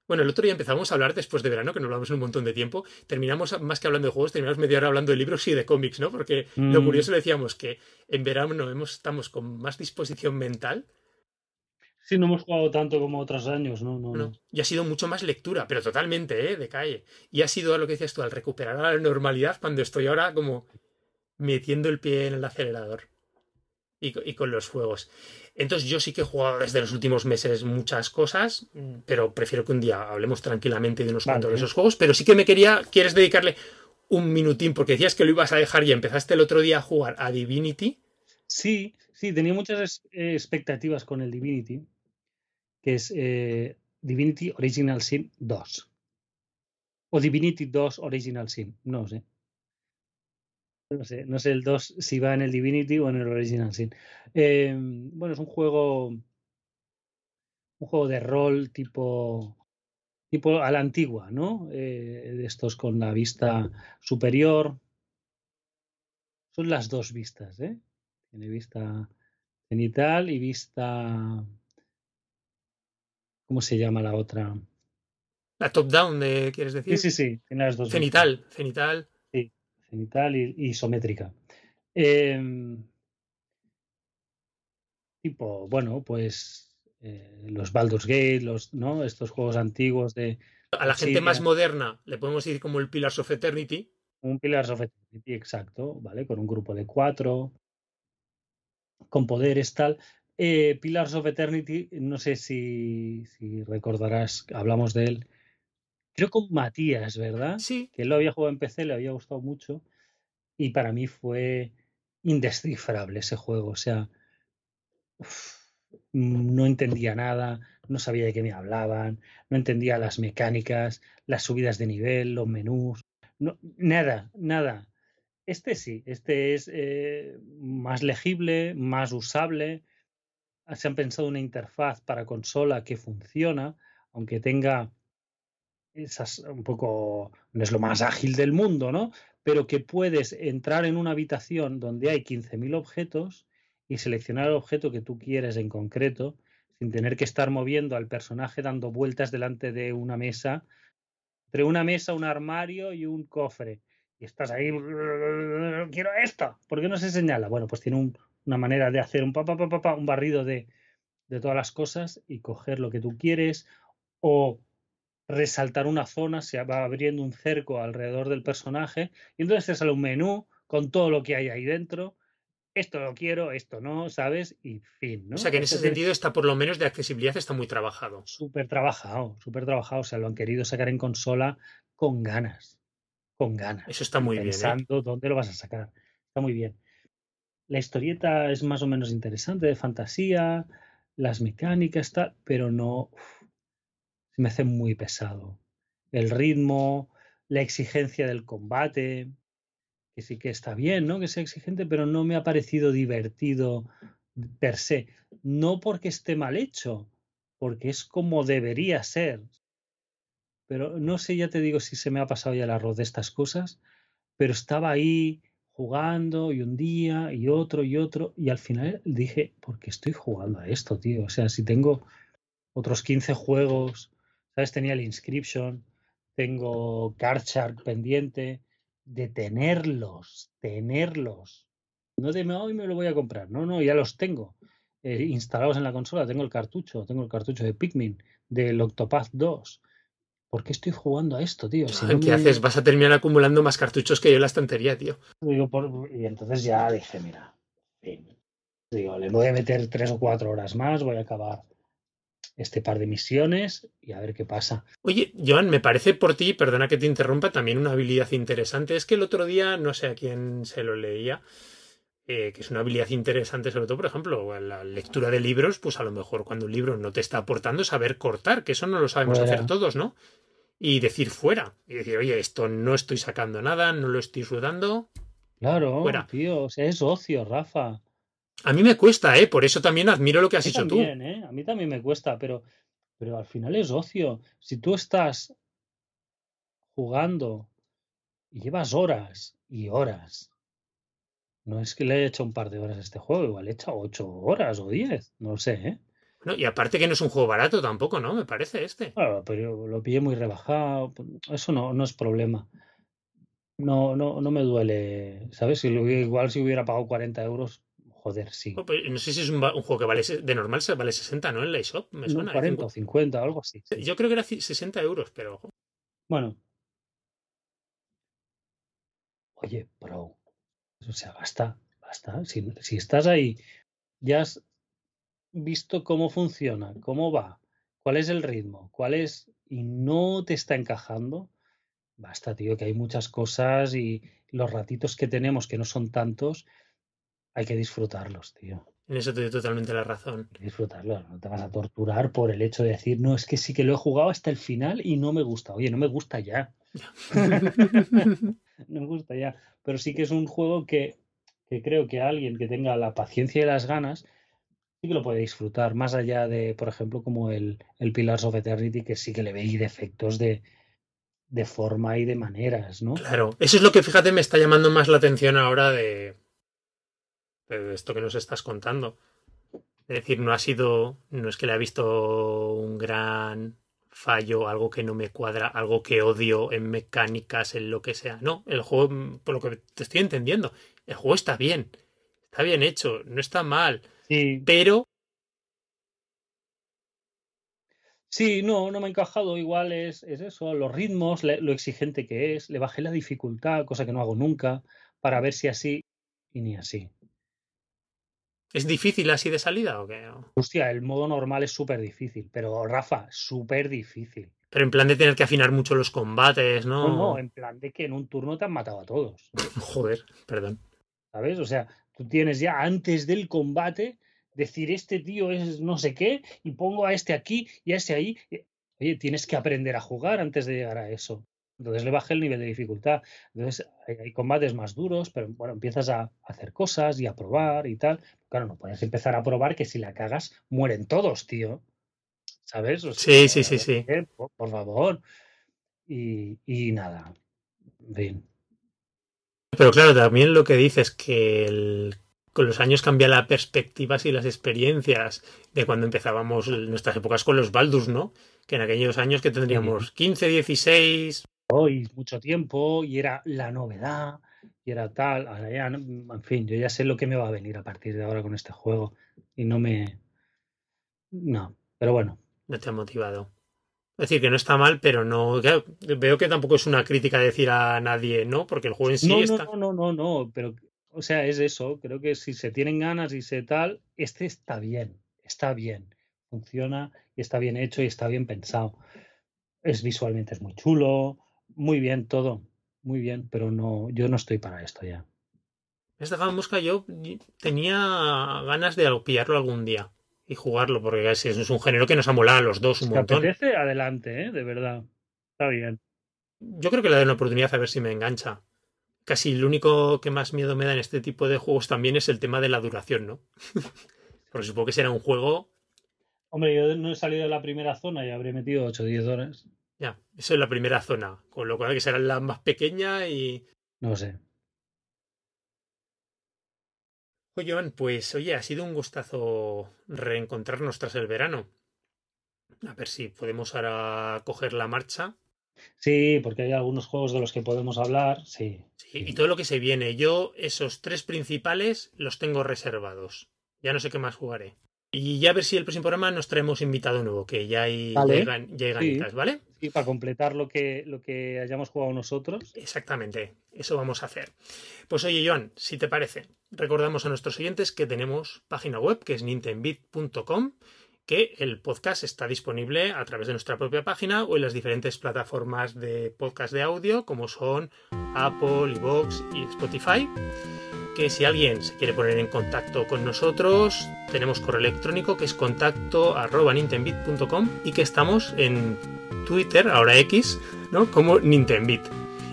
bueno, el otro día empezamos a hablar después de verano, que no hablamos en un montón de tiempo. Terminamos, más que hablando de juegos, terminamos media hora hablando de libros y de cómics, ¿no? Porque mm. lo curioso decíamos que en verano hemos, estamos con más disposición mental. Sí, no hemos jugado tanto como otros años, ¿no? No, no. Y ha sido mucho más lectura, pero totalmente, ¿eh? De calle. Y ha sido lo que decías tú, al recuperar la normalidad, cuando estoy ahora como metiendo el pie en el acelerador. Y, y, con los juegos. Entonces yo sí que he jugado desde los últimos meses muchas cosas, pero prefiero que un día hablemos tranquilamente de unos vale. cuantos de esos juegos. Pero sí que me quería, quieres dedicarle un minutín, porque decías que lo ibas a dejar y empezaste el otro día a jugar a Divinity. Sí, sí, tenía muchas expectativas con el Divinity, que es eh, Divinity Original Sin 2. O Divinity 2 Original Sin, no sé. No sé, no sé el 2 si va en el Divinity o en el Original Sin. Eh, bueno, es un juego. Un juego de rol tipo. tipo a la antigua, ¿no? Eh, de estos con la vista superior. Son las dos vistas, ¿eh? Tiene vista cenital y vista. ¿Cómo se llama la otra? La top-down, ¿quieres decir? Sí, sí, sí. Tiene las dos cenital, vistas. cenital cenital y, isométrica. Eh, tipo, bueno, pues eh, los Baldur's Gate, los, ¿no? Estos juegos antiguos de. A la gente más moderna le podemos decir como el Pillars of Eternity. Un Pillars of Eternity, exacto, ¿vale? Con un grupo de cuatro, con poderes, tal. Eh, Pillars of Eternity, no sé si, si recordarás, hablamos de él creo con Matías, ¿verdad? Sí. Que él lo había jugado en PC, le había gustado mucho. Y para mí fue indescifrable ese juego. O sea, uf, no entendía nada, no sabía de qué me hablaban, no entendía las mecánicas, las subidas de nivel, los menús. No, nada, nada. Este sí, este es eh, más legible, más usable. Se han pensado una interfaz para consola que funciona, aunque tenga esas un poco, no es lo más ágil del mundo, ¿no? Pero que puedes entrar en una habitación donde hay 15.000 objetos y seleccionar el objeto que tú quieres en concreto, sin tener que estar moviendo al personaje dando vueltas delante de una mesa, entre una mesa, un armario y un cofre. y estás ahí, quiero esto, ¿por qué no se señala? Bueno, pues tiene una manera de hacer un, pa, un barrido de, de todas las cosas y coger lo que tú quieres o resaltar una zona, se va abriendo un cerco alrededor del personaje y entonces te sale un menú con todo lo que hay ahí dentro. Esto lo quiero, esto no, ¿sabes? Y fin, ¿no? O sea que en ese sentido está por lo menos de accesibilidad está muy trabajado. Súper trabajado, súper trabajado. O sea, lo han querido sacar en consola con ganas con ganas. Eso está muy bien. ¿eh? Pensando dónde lo vas a sacar. Está muy bien. La historieta es más o menos interesante, de fantasía, las mecánicas, está, pero no. Me hace muy pesado. El ritmo, la exigencia del combate, que sí que está bien, ¿no? Que sea exigente, pero no me ha parecido divertido per se. No porque esté mal hecho, porque es como debería ser. Pero no sé, ya te digo si se me ha pasado ya el arroz de estas cosas, pero estaba ahí jugando y un día y otro y otro y al final dije, ¿por qué estoy jugando a esto, tío? O sea, si tengo otros 15 juegos, ¿sabes? Tenía el Inscription, tengo Card Shark pendiente, de tenerlos, tenerlos. No de hoy me lo voy a comprar, no, no, ya los tengo eh, instalados en la consola, tengo el cartucho, tengo el cartucho de Pikmin, del Octopath 2, ¿por qué estoy jugando a esto, tío? <laughs> ¿Qué haces? Vas a terminar acumulando más cartuchos que yo en la estantería, tío. y entonces ya dije, mira, digo, le voy a meter tres o cuatro horas más, voy a acabar este par de misiones y a ver qué pasa. Oye, Joan, me parece por ti, perdona que te interrumpa, también una habilidad interesante. Es que el otro día, no sé a quién se lo leía, eh, que es una habilidad interesante, sobre todo, por ejemplo, la lectura de libros, pues a lo mejor cuando un libro no te está aportando, saber cortar, que eso no lo sabemos hacer todos, ¿no? y decir fuera. Y decir, oye, esto no estoy sacando nada, no lo estoy sudando. Claro, tío, o sea, es ocio, Rafa. A mí me cuesta, ¿eh? Por eso también admiro lo que has hecho tú. ¿eh? A mí también me cuesta, pero, pero al final es ocio. Si tú estás jugando y llevas horas y horas, no es que le haya hecho un par de horas a este juego, igual he hecho ocho horas o diez, no sé, ¿eh? y aparte que no es un juego barato tampoco, ¿no? Me parece este. Claro, pero lo pillé muy rebajado. Eso no, no es problema. No, no, no me duele. ¿Sabes? Si igual si hubiera pagado 40 euros, joder, sí. Pues, no sé si es un, juego que vale de normal vale 60, ¿no? En la eShop, me suena. 40 o 50, algo así. Yo creo que era 60 euros, pero. Bueno. Oye, bro. O sea, basta, basta. Si, si estás ahí, ya has visto cómo funciona, cómo va, cuál es el ritmo, cuál es y no te está encajando, basta, tío, que hay muchas cosas y los ratitos que tenemos, que no son tantos, hay que disfrutarlos, tío. En eso te doy totalmente la razón. Disfrutarlo, no te vas a torturar por el hecho de decir, no, es que sí que lo he jugado hasta el final y no me gusta. Oye, no me gusta ya. <laughs> <laughs> no me gusta ya. Pero sí que es un juego que, que creo que alguien que tenga la paciencia y las ganas sí que lo puede disfrutar, más allá de, por ejemplo, como el, el Pillars of Eternity, que sí que le veis defectos de, de forma y de maneras, ¿no? Claro, eso es lo que fíjate me está llamando más la atención ahora de, de esto que nos estás contando. Es decir, no ha sido, no es que le ha visto un gran fallo, algo que no me cuadra, algo que odio en mecánicas, en lo que sea. No, el juego, por lo que te estoy entendiendo, el juego está bien, está bien hecho, no está mal. Pero. Sí, no, no me ha encajado. Igual es, eso, los ritmos, lo exigente que es. Le bajé la dificultad, cosa que no hago nunca, para ver si así y ni así. ¿Es difícil así de salida o qué? Hostia, el modo normal es súper difícil, pero Rafa, súper difícil. Pero en plan de tener que afinar mucho los combates, ¿no? No, no, en plan de que en un turno te han matado a todos. <laughs> Joder, perdón. ¿Sabes? O sea, Tú tienes ya antes del combate decir este tío es no sé qué y pongo a este aquí y a ese ahí. Oye, tienes que aprender a jugar antes de llegar a eso. Entonces le bajé el nivel de dificultad. Entonces hay, combates más duros, pero bueno, empiezas a hacer cosas y a probar y tal. Claro, no puedes empezar a probar que si la cagas, mueren todos, tío. ¿Sabes? sí, sí, sí, sí. Por, favor. Y, y nada. Bien. Pero claro, también lo que dices que con los años cambia la perspectiva y las experiencias de cuando empezábamos nuestras épocas con los Baldus, ¿no? Que en aquellos años que tendríamos 15, 16, hoy mucho tiempo y era la novedad y era tal. Ahora ya, en fin, yo ya sé lo que me va a venir a partir de ahora con este juego y no me. No, pero bueno. No te ha motivado. Es decir, que no está mal, pero no. Veo que tampoco es una crítica decir a nadie, ¿no? Porque el juego en sí no, está. No, no, no, no, pero. O sea, es eso. Creo que si se tienen ganas y se tal, este está bien. Está bien. Funciona y está bien hecho y está bien pensado. Es visualmente es muy chulo. Muy bien todo. Muy bien, pero no, yo no estoy para esto ya. Esta Mosca yo tenía ganas de pillarlo algún día y jugarlo, porque es, es un género que nos ha molado a los dos un montón. apetece? Adelante, ¿eh? de verdad. Está bien. Yo creo que le doy una oportunidad a ver si me engancha. Casi lo único que más miedo me da en este tipo de juegos también es el tema de la duración, ¿no? <laughs> porque supongo que será un juego. Hombre, yo no he salido de la primera zona y habré metido 8 o 10 horas. Ya, eso es la primera zona, con lo cual que será la más pequeña y. No sé. Oye, Joan, pues oye, ha sido un gustazo reencontrarnos tras el verano. A ver si podemos ahora coger la marcha. Sí, porque hay algunos juegos de los que podemos hablar, sí. Sí, y todo lo que se viene. Yo esos tres principales los tengo reservados. Ya no sé qué más jugaré. Y ya a ver si el próximo programa nos traemos invitado nuevo, que ya hay, llegan, ¿vale? Sí, para completar lo que, lo que hayamos jugado nosotros. Exactamente, eso vamos a hacer. Pues oye, Joan, si te parece, recordamos a nuestros oyentes que tenemos página web que es nintendbit.com que el podcast está disponible a través de nuestra propia página o en las diferentes plataformas de podcast de audio como son Apple, Evox y Spotify que si alguien se quiere poner en contacto con nosotros, tenemos correo electrónico que es contacto arroba y que estamos en Twitter, ahora X, ¿no? Como Nintendbit.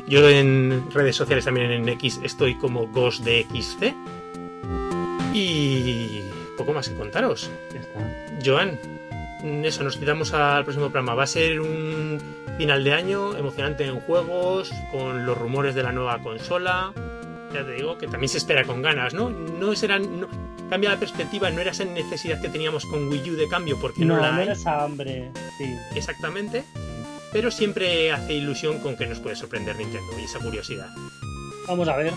Yo en redes sociales también en X estoy como GhostDXC. Y poco más que contaros. Joan, eso, nos citamos al próximo programa. Va a ser un final de año emocionante en juegos, con los rumores de la nueva consola ya te digo, que también se espera con ganas, ¿no? No será, no, cambia la perspectiva, no era esa necesidad que teníamos con Wii U de cambio, porque no, la no era esa hambre, sí. Exactamente. Pero siempre hace ilusión con que nos puede sorprender Nintendo y esa curiosidad. Vamos a ver.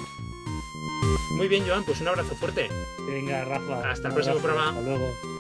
Muy bien, Joan, pues un abrazo fuerte. Venga, Rafa. Hasta el próximo programa. Hasta luego.